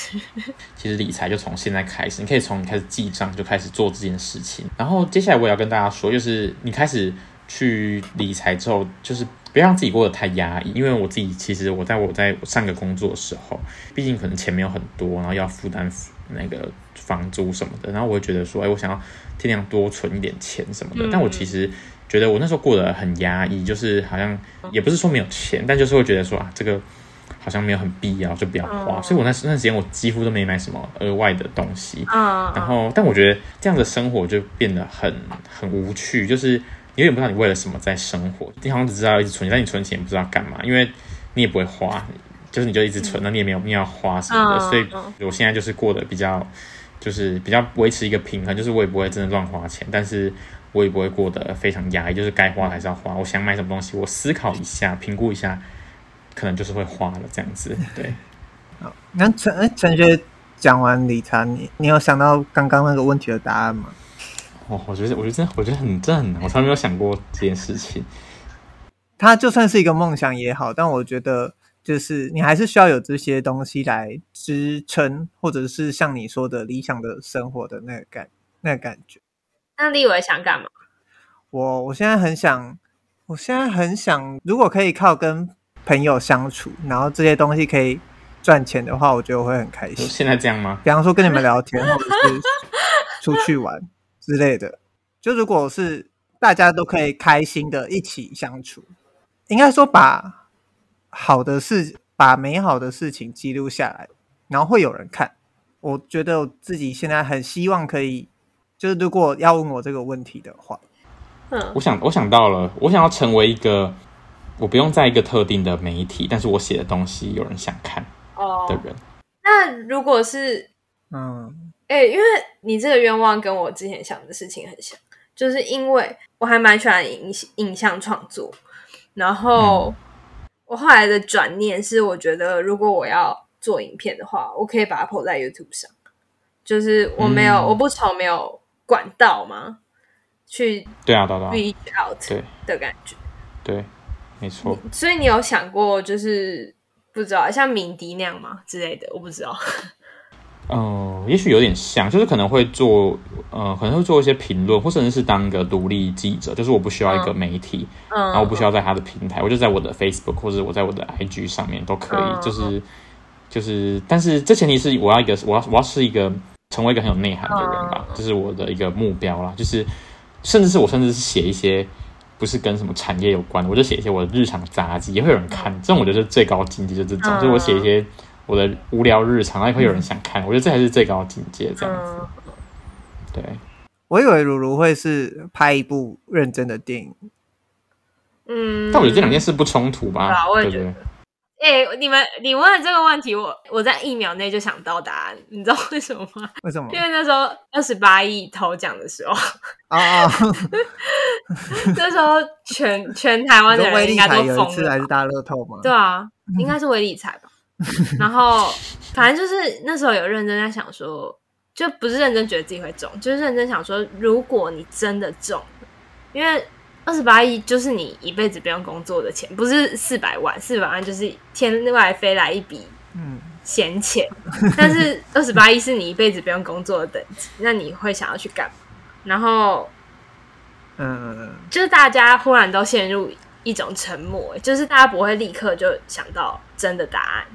其实理财就从现在开始，你可以从你开始记账就开始做这件事情。然后接下来我也要跟大家说，就是你开始去理财之后，就是。不要让自己过得太压抑，因为我自己其实我在我在上个工作的时候，毕竟可能钱没有很多，然后要负担那个房租什么的，然后我会觉得说，哎，我想要尽量多存一点钱什么的。但我其实觉得我那时候过得很压抑，就是好像也不是说没有钱，但就是会觉得说啊，这个好像没有很必要，就不要花。所以我那那段时间我几乎都没买什么额外的东西。然后，但我觉得这样的生活就变得很很无趣，就是。你有点不知道你为了什么在生活，你好像只知道一直存钱，但你存钱不知道干嘛，因为你也不会花，就是你就一直存，那你也没有必要花什么的，所以我现在就是过得比较，就是比较维持一个平衡，就是我也不会真的乱花钱，但是我也不会过得非常压抑，就是该花还是要花。我想买什么东西，我思考一下，评估一下，可能就是会花了这样子。对，好，那陈哎陈学讲完理财，你你有想到刚刚那个问题的答案吗？哦，我觉得，我觉得真，我觉得很，真的很难，我从来没有想过这件事情。它就算是一个梦想也好，但我觉得，就是你还是需要有这些东西来支撑，或者是像你说的理想的生活的那个感，那个感觉。那立伟想干嘛？我我现在很想，我现在很想，如果可以靠跟朋友相处，然后这些东西可以赚钱的话，我觉得我会很开心。现在这样吗？比方说跟你们聊天，或者是出去玩。之类的，就如果是大家都可以开心的一起相处，应该说把好的事、把美好的事情记录下来，然后会有人看。我觉得我自己现在很希望可以，就是如果要问我这个问题的话，嗯，我想我想到了，我想要成为一个我不用在一个特定的媒体，但是我写的东西有人想看的人。哦，那如果是嗯。哎、欸，因为你这个愿望跟我之前想的事情很像，就是因为我还蛮喜欢影影像创作，然后我后来的转念是，我觉得如果我要做影片的话，我可以把它 po 在 YouTube 上，就是我没有，嗯、我不愁没有管道吗，去对啊，对啊，reach out 的感觉，对，对，没错。所以你有想过，就是不知道像敏迪那样吗之类的？我不知道。嗯，也许有点像，就是可能会做，呃，可能会做一些评论，或甚至是当一个独立记者，就是我不需要一个媒体，嗯，然后我不需要在他的平台，嗯，我就在我的 Facebook 或者我在我的 IG 上面都可以，嗯，就是就是，但是这前提是我要一个，我要我要是一个成为一个很有内涵的人吧，这，嗯，是我的一个目标啦，就是甚至是我甚至是写一些不是跟什么产业有关的，我就写一些我的日常杂记，也会有人看，这种我觉得是最高境界，就这种，嗯，就是我写一些。我的无聊日常，也会有人想看，嗯。我觉得这才是最高境界，这样子。嗯、对，我以为如如会是拍一部认真的电影。嗯，但我觉得这两件事不冲突吧？啊，我也觉得。哎、欸，你们，你问了这个问题，我我在一秒内就想到答案，你知道为什么吗？为什么？因为那时候二十八亿头奖的时候啊，那时候全全台湾的人应该都疯了。还是大乐透吗？对啊，应该是微理财吧。然后，反正就是那时候有认真在想说，就不是认真觉得自己会中，就是认真想说，如果你真的中，因为二十八亿就是你一辈子不用工作的钱，不是四百万，四百万就是天外飞来一笔嗯闲钱，但是二十八亿是你一辈子不用工作的等级，那你会想要去干嘛？然后，嗯，就是大家忽然都陷入一种沉默，就是大家不会立刻就想到真的答案。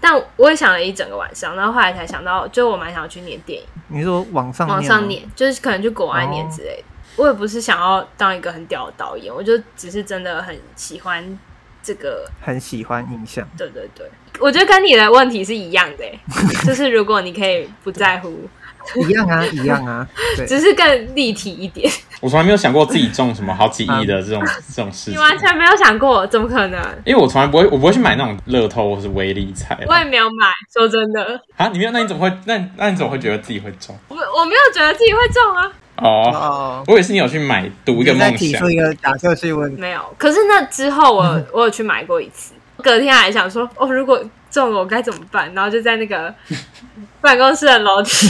但我也想了一整个晚上，然后后来才想到，就我蛮想要去念电影。你说网上网上念，就是可能去国外念之类的。Oh. 我也不是想要当一个很屌的导演，我就只是真的很喜欢这个很喜欢印象。对对对，我觉得跟你的问题是一样的，就是如果你可以不在乎。一样啊，一样啊，对，只是更立体一点。我从来没有想过自己中什么好几亿的这种这种事情。你完全没有想过，怎么可能？因为我从来不会，我不会去买那种乐透或是威力彩。我也没有买，说真的。啊，你没有？那你怎么会？那那你怎么会觉得自己会中？我我没有觉得自己会中啊。哦，我以为是你有去买赌一个梦想。提出一个假设性问题。没有，可是那之后我 我有去买过一次，隔天还想说，哦，如果中了我该怎么办？然后就在那个 办公室的楼梯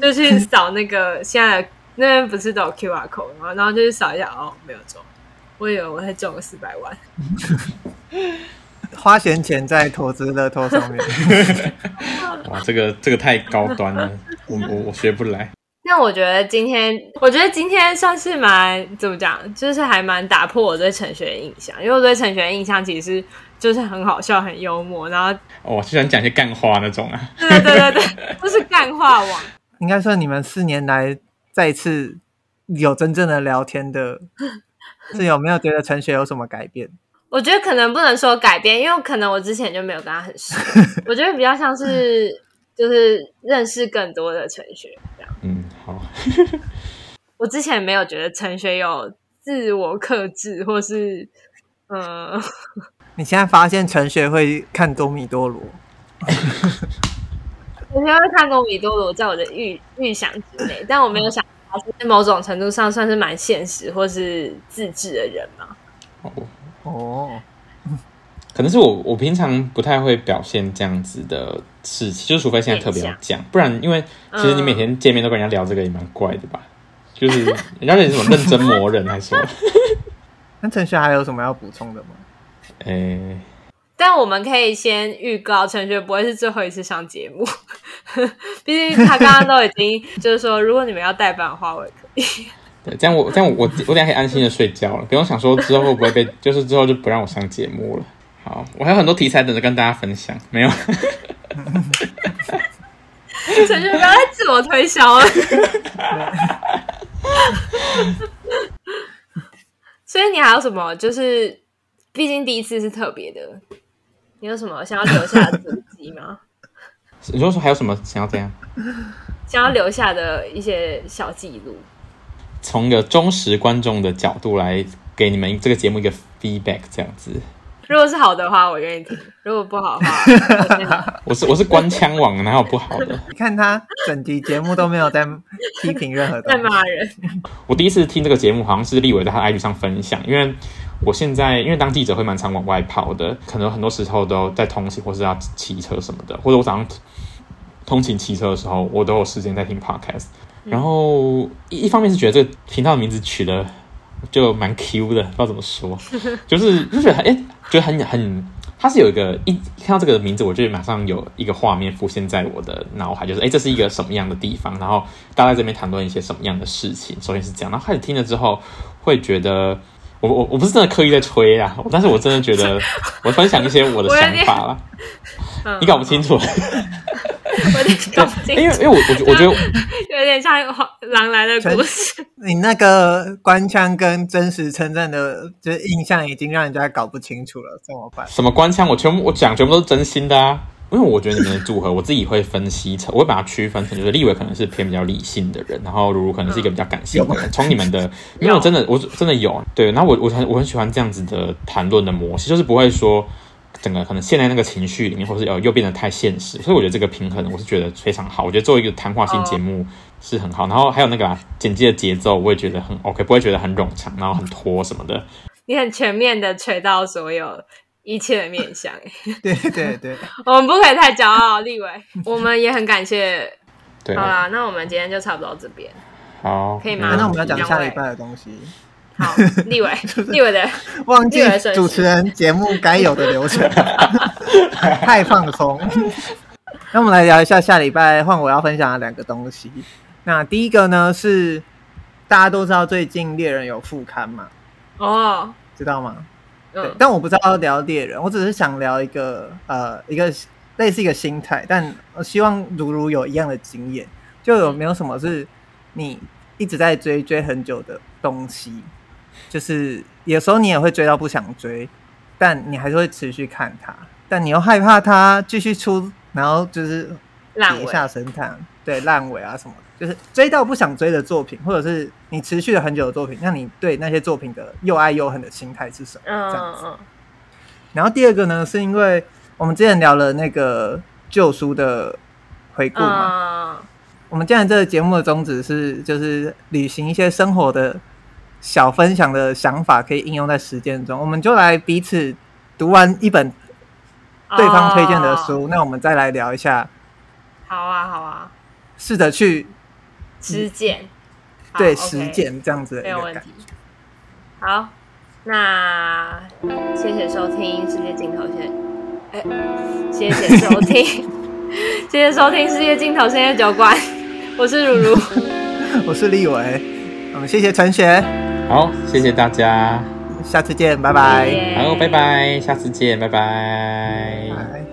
就去扫那个现在的那边不是都有 QR code 吗？然后就去扫一下，哦，没有中。我以为我会中个四百万，花闲钱在投资乐透上面。哇，这个这个太高端了，我我我学不来。那我觉得今天，我觉得今天算是蛮怎么讲，就是还蛮打破我对陈学的印象，因为我对陈学的印象其实是就是很好笑、很幽默，然后哦，就想讲一些干话那种啊，对对对对，都是干话王。应该算你们四年来再次有真正的聊天的，是有没有觉得陈学有什么改变？我觉得可能不能说改变，因为可能我之前就没有跟他很熟，我觉得比较像是。就是认识更多的陈学。嗯，好。我之前没有觉得陈学有自我克制，或是嗯。你现在发现陈学会看多米多罗？我现在会看多米多罗，在我的预预想之内，但我没有想他是某种程度上算是蛮现实或是自制的人嘛。哦哦。可能是我，我平常不太会表现这样子的事情，就除非现在特别要讲，不然因为其实你每天见面都跟人家聊这个也蛮怪的吧？嗯、就是人家是什么认真磨人还是什么？那陈学还有什么要补充的吗？诶、欸，但我们可以先预告，陈学不会是最后一次上节目，毕竟他刚刚都已经就是说，如果你们要代班的话，我也可以。对，这样我这样我我等下可以安心的睡觉了，不用想说之后会不会被，就是之后就不让我上节目了。好，我还有很多题材等着跟大家分享。没有，陈学不要再自我推销了。所以你还有什么？就是毕竟第一次是特别的，你有什么想要留下的足迹吗？你说说还有什么想要这样？想要留下的一些小记录，从一个忠实观众的角度来给你们这个节目一个 feedback，这样子。如果是好的话，我愿意听；如果不好的话，我是我是官腔王，哪有不好的？你看他整集节目都没有在批评任何，在骂人。我第一次听这个节目，好像是立伟在他 IG 上分享，因为我现在因为当记者会蛮常往外跑的，可能很多时候都在通勤或是要骑车什么的，或者我早上通勤骑车的时候，我都有时间在听 Podcast。然后一一方面是觉得这个频道的名字取得。就蛮 Q 的，不知道怎么说，就是就是哎、欸，就很很，它是有一个一看到这个名字，我就马上有一个画面浮现在我的脑海，就是哎、这是一个什么样的地方？然后大家在这边谈论一些什么样的事情？首先是这样，然后开始听了之后，会觉得我我我不是真的刻意在吹啊，但是我真的觉得 我分享一些我的想法啦，你搞不清楚。对，因为因为我我我觉得 有点像狼来的故事。你那个官腔跟真实称赞的，就是印象已经让人家搞不清楚了，怎么办？什么官腔？我全部我讲全部都是真心的啊！因为我觉得你们的组合，我自己会分析成，我会把它区分成，就是立伟可能是偏比较理性的人，然后如如可能是一个比较感性的人。从你们的，没 有真的我真的有对，然后我我很我很喜欢这样子的谈论的模式，就是不会说。整个可能陷在那个情绪里面，或是呃又变得太现实，所以我觉得这个平衡我是觉得非常好。我觉得作为一个谈话性节目是很好。Oh. 然后还有那个、啊、剪辑的节奏，我也觉得很 OK，不会觉得很冗长，然后很拖什么的。你很全面的锤到所有一切的面向，对对对，我们不可以太骄傲，立伟。我们也很感谢。对，好啦，那我们今天就差不多到这边。好，可以吗？啊、那我们要讲下礼拜的东西。好，立伟，立伟的忘记主持人节目该有的流程，太放松。那我们来聊一下下礼拜换我要分享的两个东西。那第一个呢是大家都知道最近猎人有复刊嘛？哦，知道吗？嗯、对，但我不知道要聊猎人，我只是想聊一个呃一个类似一个心态，但我希望如如有一样的经验，就有没有什么是你一直在追追很久的东西？就是有时候你也会追到不想追，但你还是会持续看它，但你又害怕它继续出，然后就是跌下神坛，对烂尾啊什么，就是追到不想追的作品，或者是你持续了很久的作品，那你对那些作品的又爱又恨的心态是什么？嗯、这样子。然后第二个呢，是因为我们之前聊了那个旧书的回顾嘛，嗯、我们今天这个节目的宗旨是，就是旅行一些生活的小分享的想法，可以应用在实践中。我们就来彼此读完一本对方推荐的书，哦、那我们再来聊一下。好啊，好啊，试着去实践，对，实践这样子没有问题。好。那谢谢收听世界尽头先，哎，谢谢收听，谢谢收听世界尽头深夜酒馆，我是如如，我是立伟，嗯，谢谢陈雪，好，谢谢大家，下次见，拜拜，好，拜拜，下次见，拜拜。拜拜。